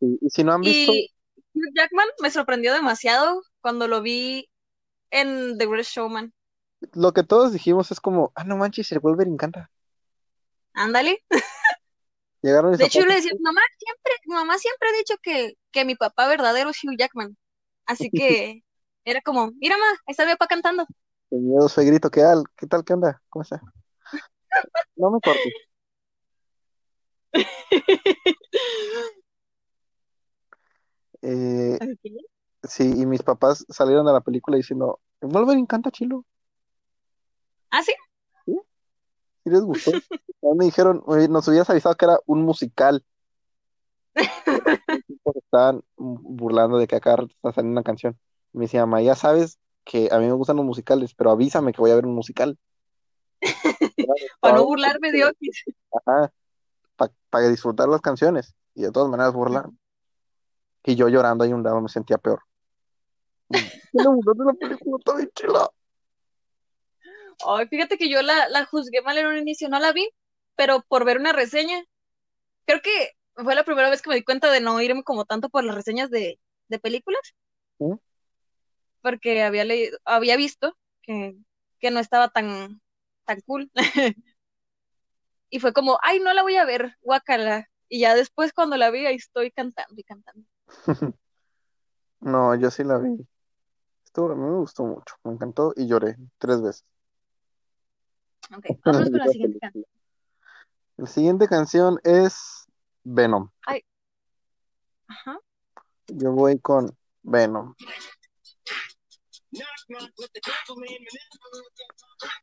Y, y si no han visto, Y Hugh Jackman me sorprendió demasiado cuando lo vi en The Greatest Showman. lo que todos dijimos es como, ah, no manches, el Wolverine canta. Ándale. Llegaron De hecho, yo le decía, mamá siempre, mi mamá siempre ha dicho que, que mi papá verdadero es Hugh Jackman. Así que era como, mira, ma, ahí está mi papá cantando. Sin miedo, suegrito, ¿qué tal? ¿Qué tal? ¿Qué onda? ¿Cómo está? No me cortes. Eh, sí, y mis papás salieron de la película diciendo, Wolverine canta chilo. ¿Ah, sí? ¿Sí? ¿Sí les gustó? A mí me dijeron, "Oye, nos hubieras avisado que era un musical. Estaban burlando de que acá está saliendo una canción. Me decía, mamá, ya sabes que a mí me gustan los musicales, pero avísame que voy a ver un musical. Para no burlarme de Oquis. Ajá, para disfrutar las canciones y de todas maneras burlar. Y yo llorando ahí un lado me sentía peor. No, no, la película está bien chila. Ay, fíjate que yo la, la juzgué mal en un inicio, no la vi, pero por ver una reseña. Creo que fue la primera vez que me di cuenta de no irme como tanto por las reseñas de, de películas. ¿Sí? Porque había leído, había visto que, que no estaba tan, tan cool. y fue como, ay, no la voy a ver, guácala. Y ya después cuando la vi, ahí estoy cantando y cantando. No, yo sí la vi. Esto a mí me gustó mucho, me encantó y lloré tres veces. Ok, vamos con la siguiente canción. La siguiente canción es Venom. Ajá. Yo voy con Venom.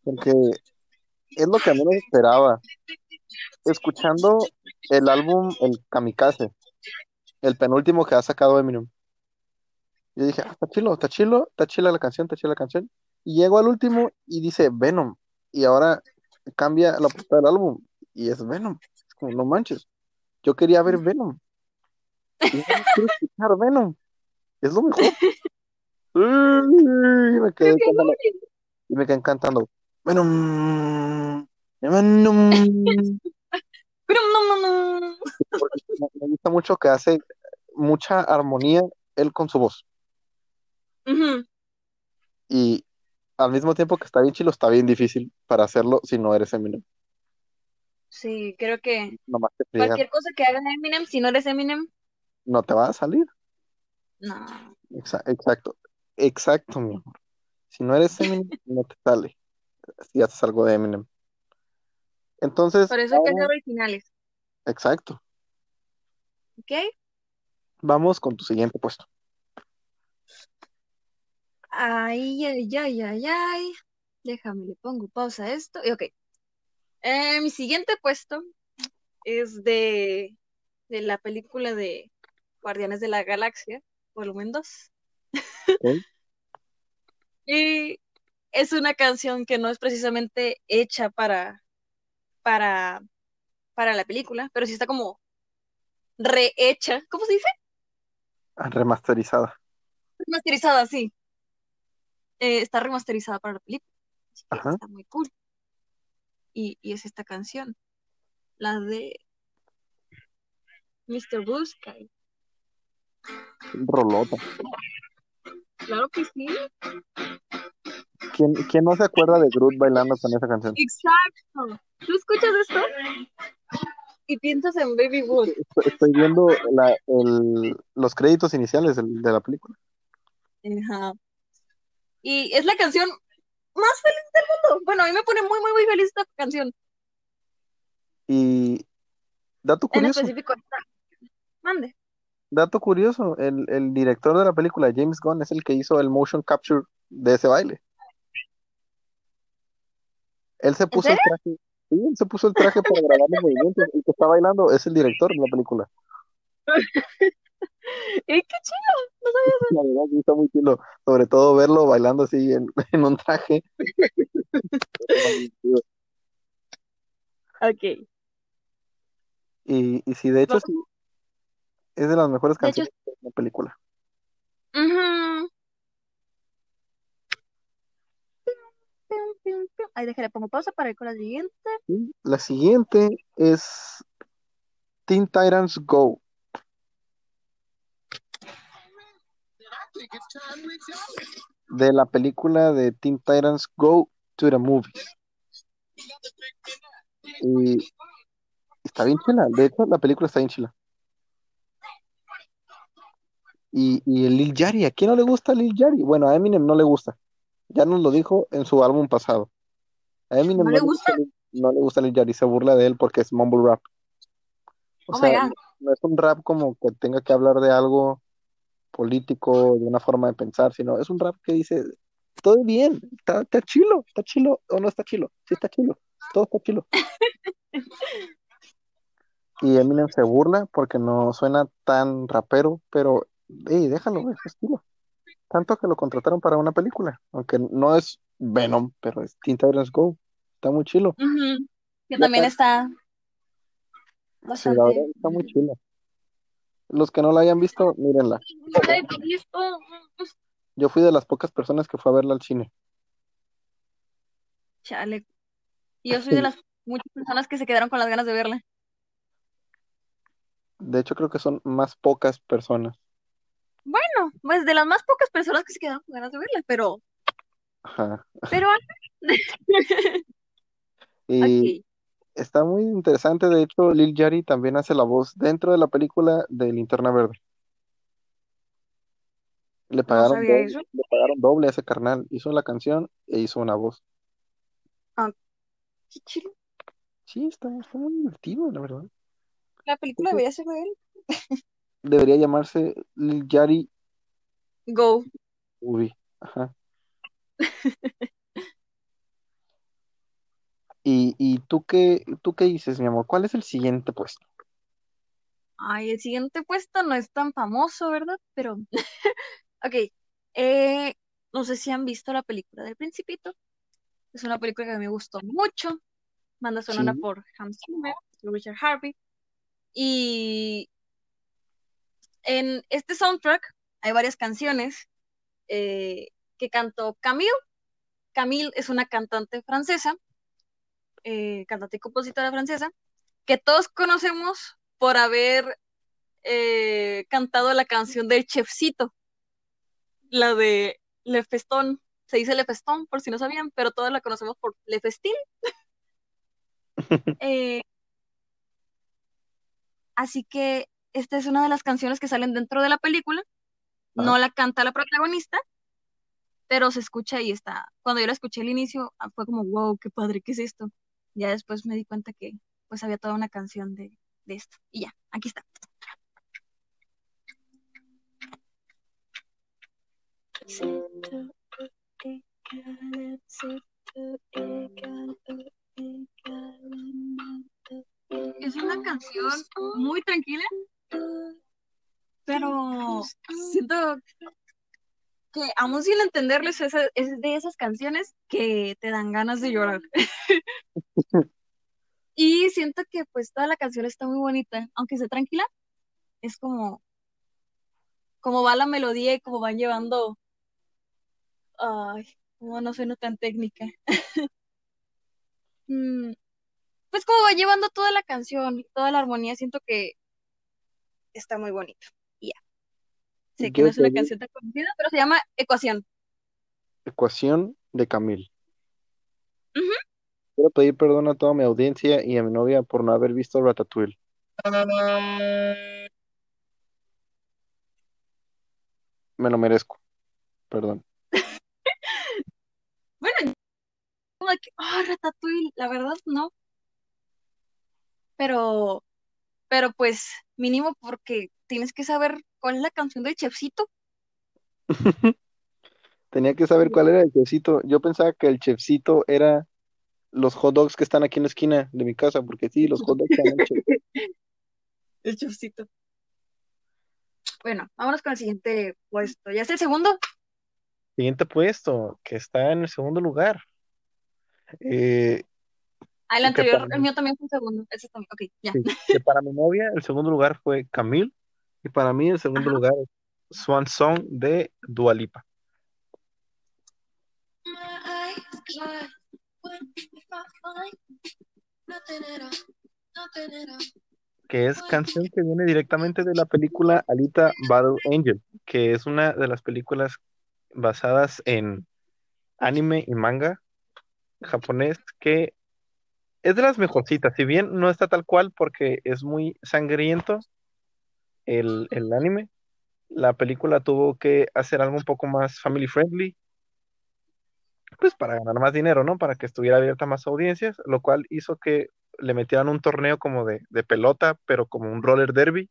Porque es lo que a mí me esperaba. Escuchando el álbum, el Kamikaze, el penúltimo que ha sacado Eminem. Yo dije, ah, está chilo, está chilo, está chila la canción, está chila la canción. Y llego al último y dice Venom. Y ahora cambia la portada del álbum y es Venom. Es como, no manches. Yo quería ver Venom. Y no quiero escuchar Venom. Es lo mejor. Y me quedé cantando, y me quedé cantando. Pero me, gusta mucho que hace mucha armonía él con su voz. Y al mismo tiempo que está bien chilo, está bien difícil para hacerlo si no eres Eminem. Sí, creo que Nomás te friegan. cualquier cosa que haga Eminem, si no eres Eminem, No te va a salir. no. Exa- Exacto. Exacto, mi amor. Si no eres Eminem, no te sale. Si haces algo de Eminem. Entonces, Por eso hay que ser originales, exacto. ¿ok? Vamos con tu siguiente puesto. Ay, ay, ay, ay, ay. Déjame, le pongo pausa a esto. Y ok. Eh, mi siguiente puesto es de, de la película de Guardianes de la Galaxia, volumen 2. Ok. Y es una canción que no es precisamente hecha para, para, para la película, pero sí está como rehecha. ¿Cómo se dice? Remasterizada. Remasterizada, sí. Eh, está remasterizada para la película. Así que Ajá. está muy cool. Y, y es esta canción. La de Mr. Blue Sky. Rolota. Claro que sí. ¿Quién, ¿Quién, no se acuerda de Groot bailando con esa canción? Exacto. ¿Tú escuchas esto? Y piensas en Baby Wood. Estoy, viendo la, el, los créditos iniciales de, la película. Ajá. Y es la canción más feliz del mundo. Bueno, a mí me pone muy, muy, muy feliz esta canción. Y. Dato curioso. En específico esta. Mande dato curioso, el, el director de la película, James Gunn, es el que hizo el motion capture de ese baile. Él se puso el traje, sí, él se puso el traje para grabar los movimientos. El que está bailando es el director de la película. ¡Eh, qué chido! No sabía eso. La verdad, sí está muy chido. Sobre todo verlo bailando así en, en un traje. Ok. Y, y sí, de hecho, sí, es de las mejores De hecho, canciones de la película. ujú. Ahí déjale, pongo pausa para ir con la siguiente. La siguiente es Teen Titans Go. De la película de Teen Titans Go to the Movies. Y está bien chila. De hecho, la película está bien chila. Y, y el Lil Yachty, ¿a quién no le gusta Lil Yachty? Bueno, a Eminem no le gusta. Ya nos lo dijo en su álbum pasado. A Eminem ¿No le gusta, no le gusta Lil Yachty, se burla de él porque es mumble rap. O Oh sea, no es un rap como que tenga que hablar de algo político, de una forma de pensar, sino es un rap que dice, todo bien, está, está chilo, está chilo, o no está chilo, sí está chilo, todo está chilo. Y Eminem se burla porque no suena tan rapero, pero, hey, déjalo, es estilo. Tanto que lo contrataron para una película, aunque no es Venom, pero es Teen Titans Go, está muy chilo. Que también está Sí, la bastante. verdad está muy chila. Los que no la hayan visto, mírenla. Yo fui de las pocas personas que fue a verla al cine. Chale. Yo soy de las muchas personas que se quedaron con las ganas de verla. De hecho, creo que son más pocas personas. Bueno, pues de las más pocas personas que se quedaron con ganas de verla, pero, Ajá. pero, Y está muy interesante. De hecho, Lil Yachty también hace la voz dentro de la película de Linterna Verde. Le pagaron doble, le pagaron doble a ese carnal. Hizo la canción e hizo una voz. Qué chido. Sí, está, está muy divertido, la verdad. La película debería ser de él. Debería llamarse Lil Yachty Go. Movie. Ajá. ¿Y, y tú qué, tú qué dices, mi amor? ¿Cuál es el siguiente puesto? Ay, el siguiente puesto no es tan famoso, ¿verdad? Pero, ok. Eh, no sé si han visto la película del Principito. Es una película que a mí me gustó mucho. Banda sonora Sí. por Hans Zimmer Richard Harvey. Y en este soundtrack hay varias canciones eh, que cantó Camille. Camille es una cantante francesa, eh, cantante y compositora francesa, que todos conocemos por haber eh, cantado la canción del Chefcito, la de Le Feston. Se dice Le Feston, por si no sabían, pero todos la conocemos por Le Festin. Eh, así que esta es una de las canciones que salen dentro de la película. No la canta la protagonista, pero se escucha y está. Cuando yo la escuché al inicio, ah, fue como, wow, qué padre, ¿qué es esto? Ya después me di cuenta que pues había toda una canción de, de esto. Y ya, aquí está. Es una canción muy tranquila, pero siento que aún sin entenderles es, es de esas canciones que te dan ganas de llorar. y siento que pues toda la canción está muy bonita, aunque sea tranquila, es como como va la melodía y como van llevando ay, como no suena tan técnica. Mm, pues como va llevando toda la canción, toda la armonía, siento que está muy bonito. Y ya. Sé que Yo no es una canción tan conocida, pero se llama Ecuación. ecuación de Camil. Quiero pedir perdón a toda mi audiencia y a mi novia por no haber visto Ratatouille. Me lo merezco. Perdón. Bueno, como que, ah, Ratatouille, la verdad no. Pero pero pues mínimo porque tienes que saber cuál es la canción del chefcito. Tenía que saber cuál era el chefcito. Yo pensaba que el chefcito era los hot dogs que están aquí en la esquina de mi casa, porque sí, los hot dogs están hechos. El chefcito. Bueno, vámonos con el siguiente puesto. ¿Ya es el segundo? Siguiente puesto, que está en el segundo lugar. Eh, Ah, el anterior, el mí, mío también fue el segundo. Ese también, ok, ya. sí, que para mi novia el segundo lugar fue Camille y para mí el segundo Ajá. lugar es Swan Song de Dua Lipa, que es canción que viene directamente de la película Alita Battle Angel, que es una de las películas basadas en anime y manga japonés que es de las mejorcitas, si bien no está tal cual porque es muy sangriento el, el anime, la película tuvo que hacer algo un poco más family friendly, pues para ganar más dinero, ¿no? Para que estuviera abierta a más audiencias, lo cual hizo que le metieran un torneo como de, de pelota, pero como un roller derby.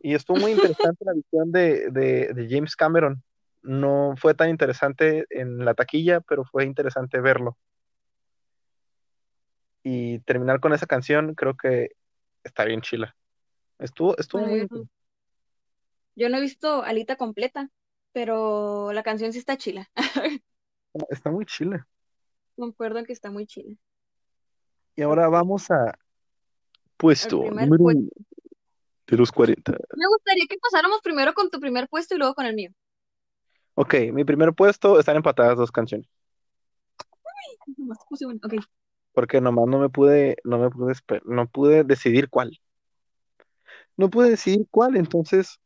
Y estuvo muy interesante la visión de, de, de James Cameron. No fue tan interesante en la taquilla, pero fue interesante verlo. Y terminar con esa canción creo que está bien chila. Estuvo, estuvo muy yo, interesante. yo no he visto Alita completa, pero la canción sí está chila. Está muy chila. Concuerdo que está muy chila. Y ahora vamos a puesto número puesto. de los 40. Me gustaría que pasáramos primero con tu primer puesto y luego con el mío. Ok, mi primer puesto están empatadas dos canciones, Nomás puse uno. Porque nomás no me pude, no me pude, no pude decidir cuál. No pude decidir cuál, entonces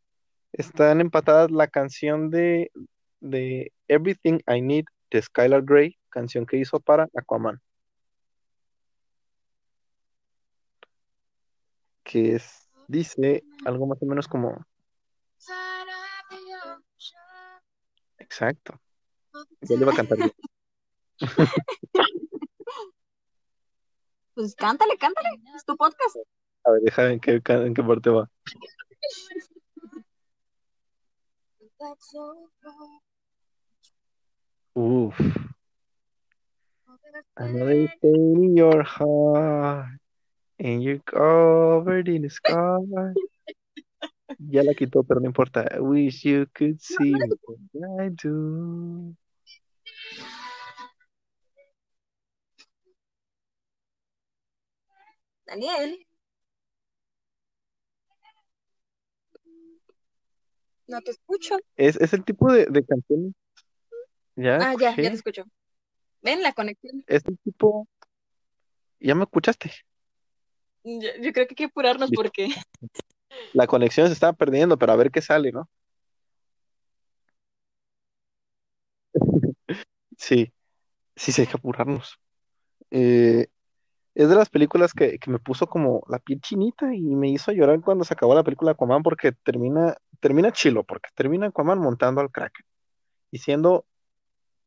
están empatadas la canción de, de Everything I Need de Skylar Grey, canción que hizo para Aquaman, que es, dice algo más o menos como, exacto, yo le iba a cantar. Pues cántale, cántale. Es tu podcast. A ver, déjame en qué, en qué parte va. Uf, another pain in your heart, and you're covered in scars. Ya la quitó, pero no importa. I wish you could see me I do. Daniel, no te escucho. Es, es el tipo de, de canciones. Ya Ah, ya, ya te escucho. Ven la conexión. Es el tipo. ¿Ya me escuchaste? Yo, yo creo que hay que apurarnos porque La conexión se está perdiendo, pero a ver qué sale, ¿no? Sí, sí, sí hay que apurarnos. Eh, es de las películas que, que me puso como la piel chinita y me hizo llorar cuando se acabó la película Aquaman porque termina, termina chilo, porque termina Aquaman montando al Kraken y siendo,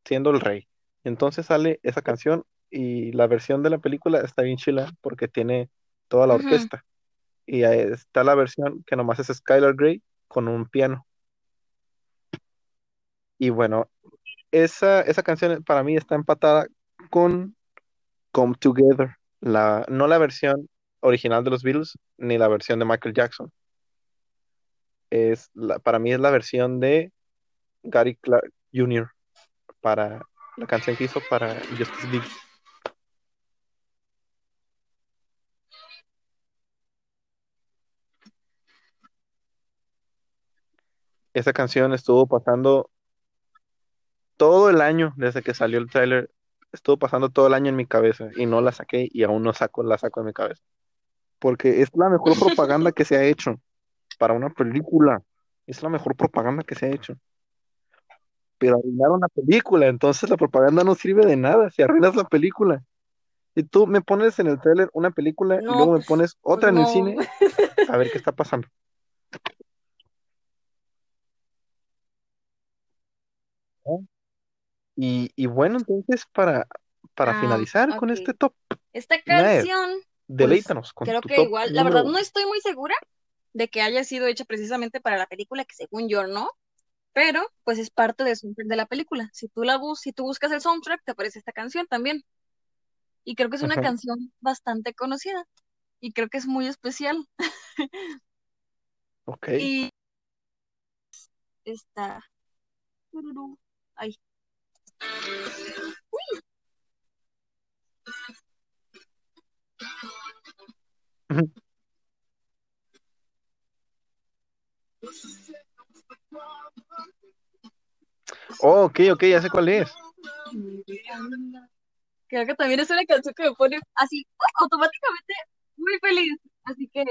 siendo el rey. Entonces sale esa canción y la versión de la película está bien chila porque tiene toda la orquesta. Y ahí está la versión que nomás es Skylar Grey con un piano. Y bueno, esa, esa canción para mí está empatada con Come Together, la, no la versión original de los Beatles ni la versión de Michael Jackson. Es para mí es la versión de Gary Clark Jr. para la canción que hizo para Justice League. Esa canción estuvo pasando todo el año desde que salió el tráiler, estuvo pasando todo el año en mi cabeza y no la saqué y aún no saco, la saco de mi cabeza. Porque es la mejor propaganda que se ha hecho para una película. Es la mejor propaganda que se ha hecho. Pero arruinaron la película, entonces la propaganda no sirve de nada si arruinas la película. Y tú me pones en el tráiler una película y luego me pues, pones pues otra en el cine, a ver qué está pasando. Y, y bueno, entonces para, para Ah, finalizar con este top, Esta canción deleítanos con Creo tu que top igual, la verdad no estoy muy segura de que haya sido hecha precisamente para la película, que según yo no, pero pues es parte soundtrack de la película. Si tú la bus, si tú buscas el soundtrack, te aparece esta canción también. Y creo que es una Ajá. canción bastante conocida y creo que es muy especial. Ok. Y está. Ay. Oh, ok, ok, ya sé cuál es. Creo que también es una canción que me pone así ¡oh! automáticamente muy feliz. Así que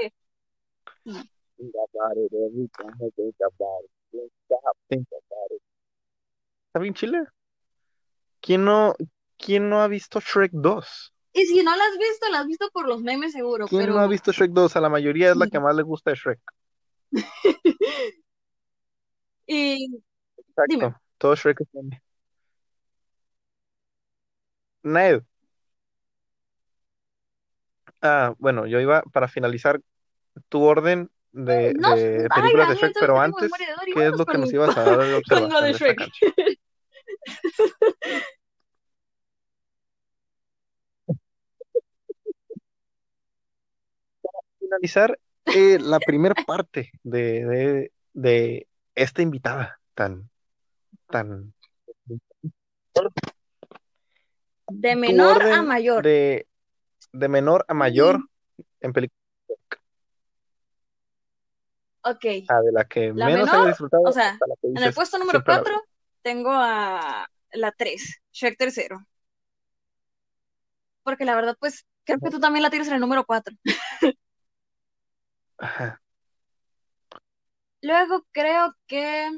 Está bien chile. ¿Quién no, quién no ha visto Shrek 2? Y si no la has visto, la has visto por los memes seguro, ¿Quién pero no ha visto Shrek 2? A la mayoría es la que más le gusta de Shrek. y Exacto. Dime. Todo Shrek es bueno. Ned. Ah, bueno, yo iba para finalizar tu orden de, No, de ay, películas de Shrek, pero antes, ¿qué es lo que nos ibas a dar de con lo observación de Shrek. finalizar eh, la primera parte de, de, de esta invitada tan, tan De menor a mayor. de, de menor a mayor en película Ok. ah, de la que La menos menor, haya disfrutado o sea, En el puesto número siempre la 4 tengo a la 3, Shrek tercero. Porque la verdad, pues, creo que tú también la tienes en el número 4. Ajá. Luego creo que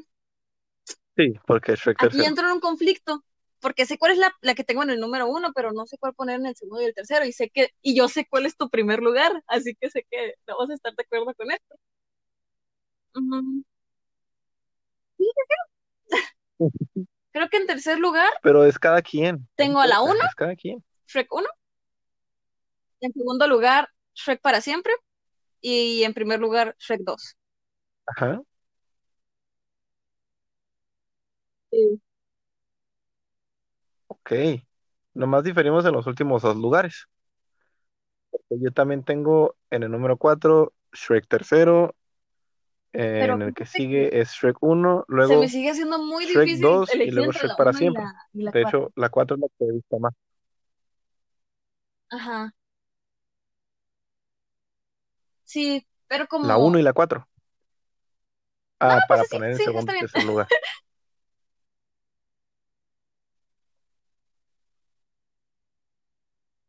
Sí, porque Shrek aquí tercero. entro en un conflicto, porque sé cuál es la, la que tengo en el número 1, pero no sé cuál poner en el segundo y el tercero, y sé que, y yo sé cuál es tu primer lugar, así que sé que no vas a estar de acuerdo con esto. Creo que en tercer lugar Pero es cada quien. tengo a la No importa, 1, Es cada quien. Shrek 1. En segundo lugar, Shrek para siempre. Y en primer lugar, Shrek 2. Ajá. Ok. Nomás diferimos en los últimos dos lugares. Porque Yo también tengo en el número 4 Shrek tercero. Pero En el que fíjate sigue es Shrek 1, Se luego me sigue haciendo muy Shrek difícil 2 y elegir luego entre Shrek la para 1 y siempre. la, y la De 4. hecho, la 4 es la que he visto más. Ajá. Sí, pero como... La 1 y la 4. Ah, No, para pues sí, poner en sí, segundo y tercer lugar.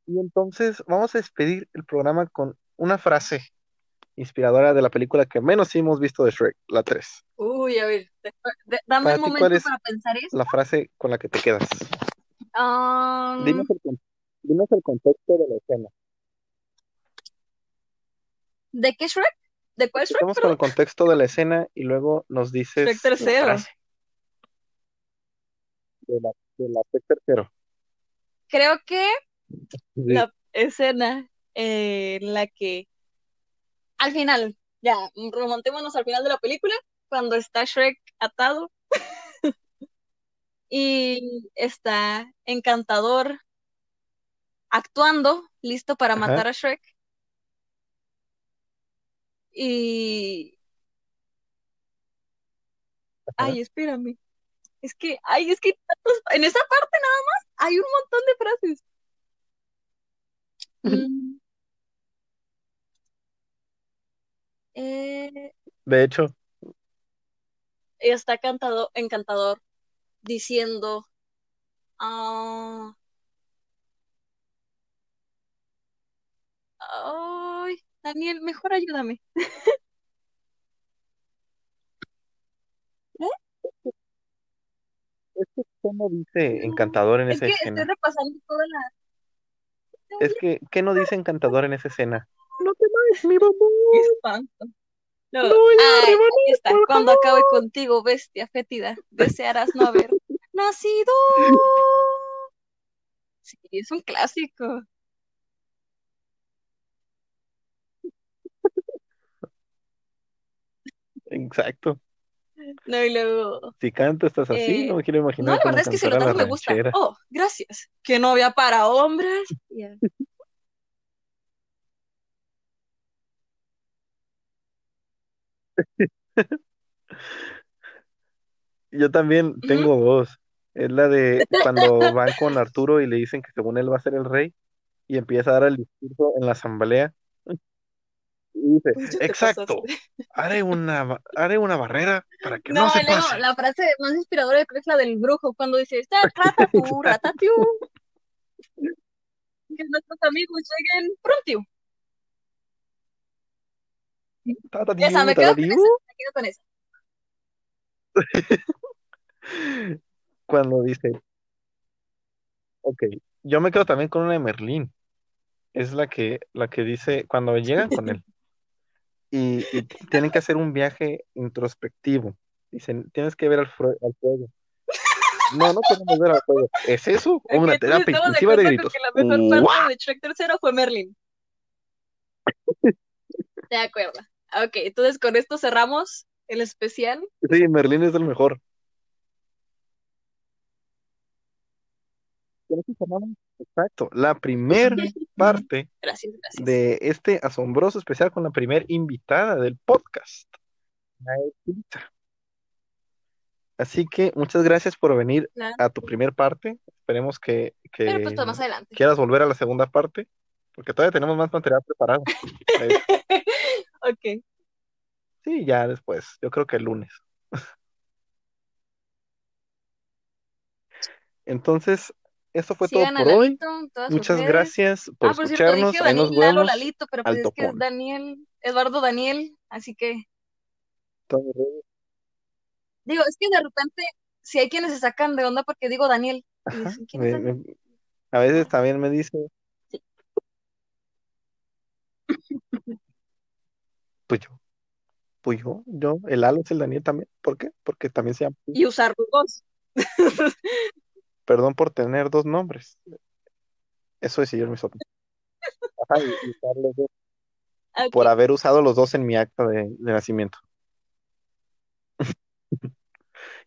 Y entonces vamos a despedir el programa con una frase inspiradora de la película que menos hemos visto de Shrek, la 3. Uy, a ver, de- de- dame Para un momento ¿cuál es para pensar eso. la frase con la que te quedas? Um, Dinos el, con- dinos el contexto de la escena. ¿De qué Shrek? ¿De cuál Shrek? Vamos con el contexto de la escena y luego nos dices Shrek tercero. de la, de la Shrek tercero. Creo que Sí. la escena en la que al final, ya, remontémonos al final de la película, cuando está Shrek atado y está Encantador actuando, listo para Ajá. matar a Shrek. Y. Ajá. Ay, espérame. Es que, ay, es que tantos- en esa parte nada más hay un montón de frases. Mm. Eh, De hecho, está cantado, encantador diciendo, ah, ay, Daniel, mejor ayúdame. es que ¿qué no dice Encantador en Es esa que estoy escena? repasando toda la. Es que, ¿qué no dice Encantador en esa escena? No te vayas, mi mamá. Qué espanto. No, No ay, arriba, aquí está. Cuando acabe contigo, bestia fétida, desearás no haber nacido. Sí, es un clásico. Exacto. No, y luego. Si canto, estás así, Eh, no me quiero No, imaginar la cómo verdad es que si lo la me gusta. Oh, gracias. Que novia para hombres. Yo también tengo dos. Es la de cuando van con Arturo y le dicen que según él va a ser el rey y empieza a dar el discurso en la asamblea y dice, exacto, haré una, haré una barrera para que no, No, se y luego pase. la frase más inspiradora creo es la del brujo, cuando dice, "Ta- ratatú, ratatú", que nuestros amigos lleguen pronto. Esa, me quedo con esa, me quedo con esa. Cuando dice, ok, yo me quedo también con una de Merlín. Es la que, la que dice cuando llegan con él y, y tienen que hacer un viaje introspectivo. Dicen, tienes que ver al, al fuego. No, no queremos ver al fuego. ¿Es eso? O una terapia de intensiva de acuerdo gritos. que la mejor parte de Shrek tercero fue Merlin. De acuerdo. Ok, entonces con esto cerramos el especial. Sí, Merlín es el mejor. Exacto. La primer parte Gracias, gracias. de este asombroso especial con la primer invitada del podcast. Así que muchas gracias por venir Nada. a tu primer parte. Esperemos que, que Pero pues más adelante. quieras volver a la segunda parte, porque todavía tenemos más material preparado. Ok. sí, ya después, yo creo que el lunes. Entonces, esto fue todo Sigan por hoy. Lalito Muchas gracias por Ah, por cierto, escucharnos. dije Ahí nos Daniel Lalo vemos. Lalito, pero pues es que es. Daniel, Eduardo Daniel, así que digo, es que de repente si hay quienes se sacan de onda porque digo Daniel y Ajá, dicen, ¿quién es me- Daniel? me- a veces también me dice, Sí. pues yo, pues yo, yo, el Alo es el Daniel también. ¿Por qué? Porque también se llama. Y usar dos. Perdón por tener dos nombres. Eso decidió mis otros. Ajá, y, y usar los dos, Ok. por haber usado los dos en mi acta de, de nacimiento.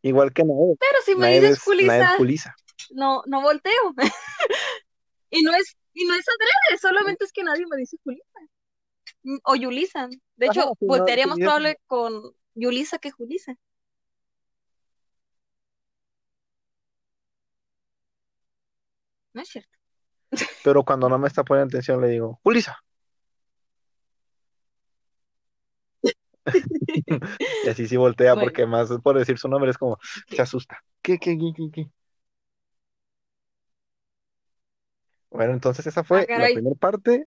Igual que Naed. Pero si me Naed dices es Julisa, Julisa. no, no volteo. y no es, y no es adrede, solamente es que nadie me dice Julisa. Mm, O Yulisa. De Ajá, hecho, sí, no, voltearía sí, más eso- probable con Yulisa que Julisa. No es cierto. Pero cuando no me está poniendo atención le digo, Julisa. Y así sí voltea Bueno. porque más por decir su nombre es como, se asusta. ¿Qué, qué, qué, qué, qué? Bueno, entonces esa fue Ah, la primera parte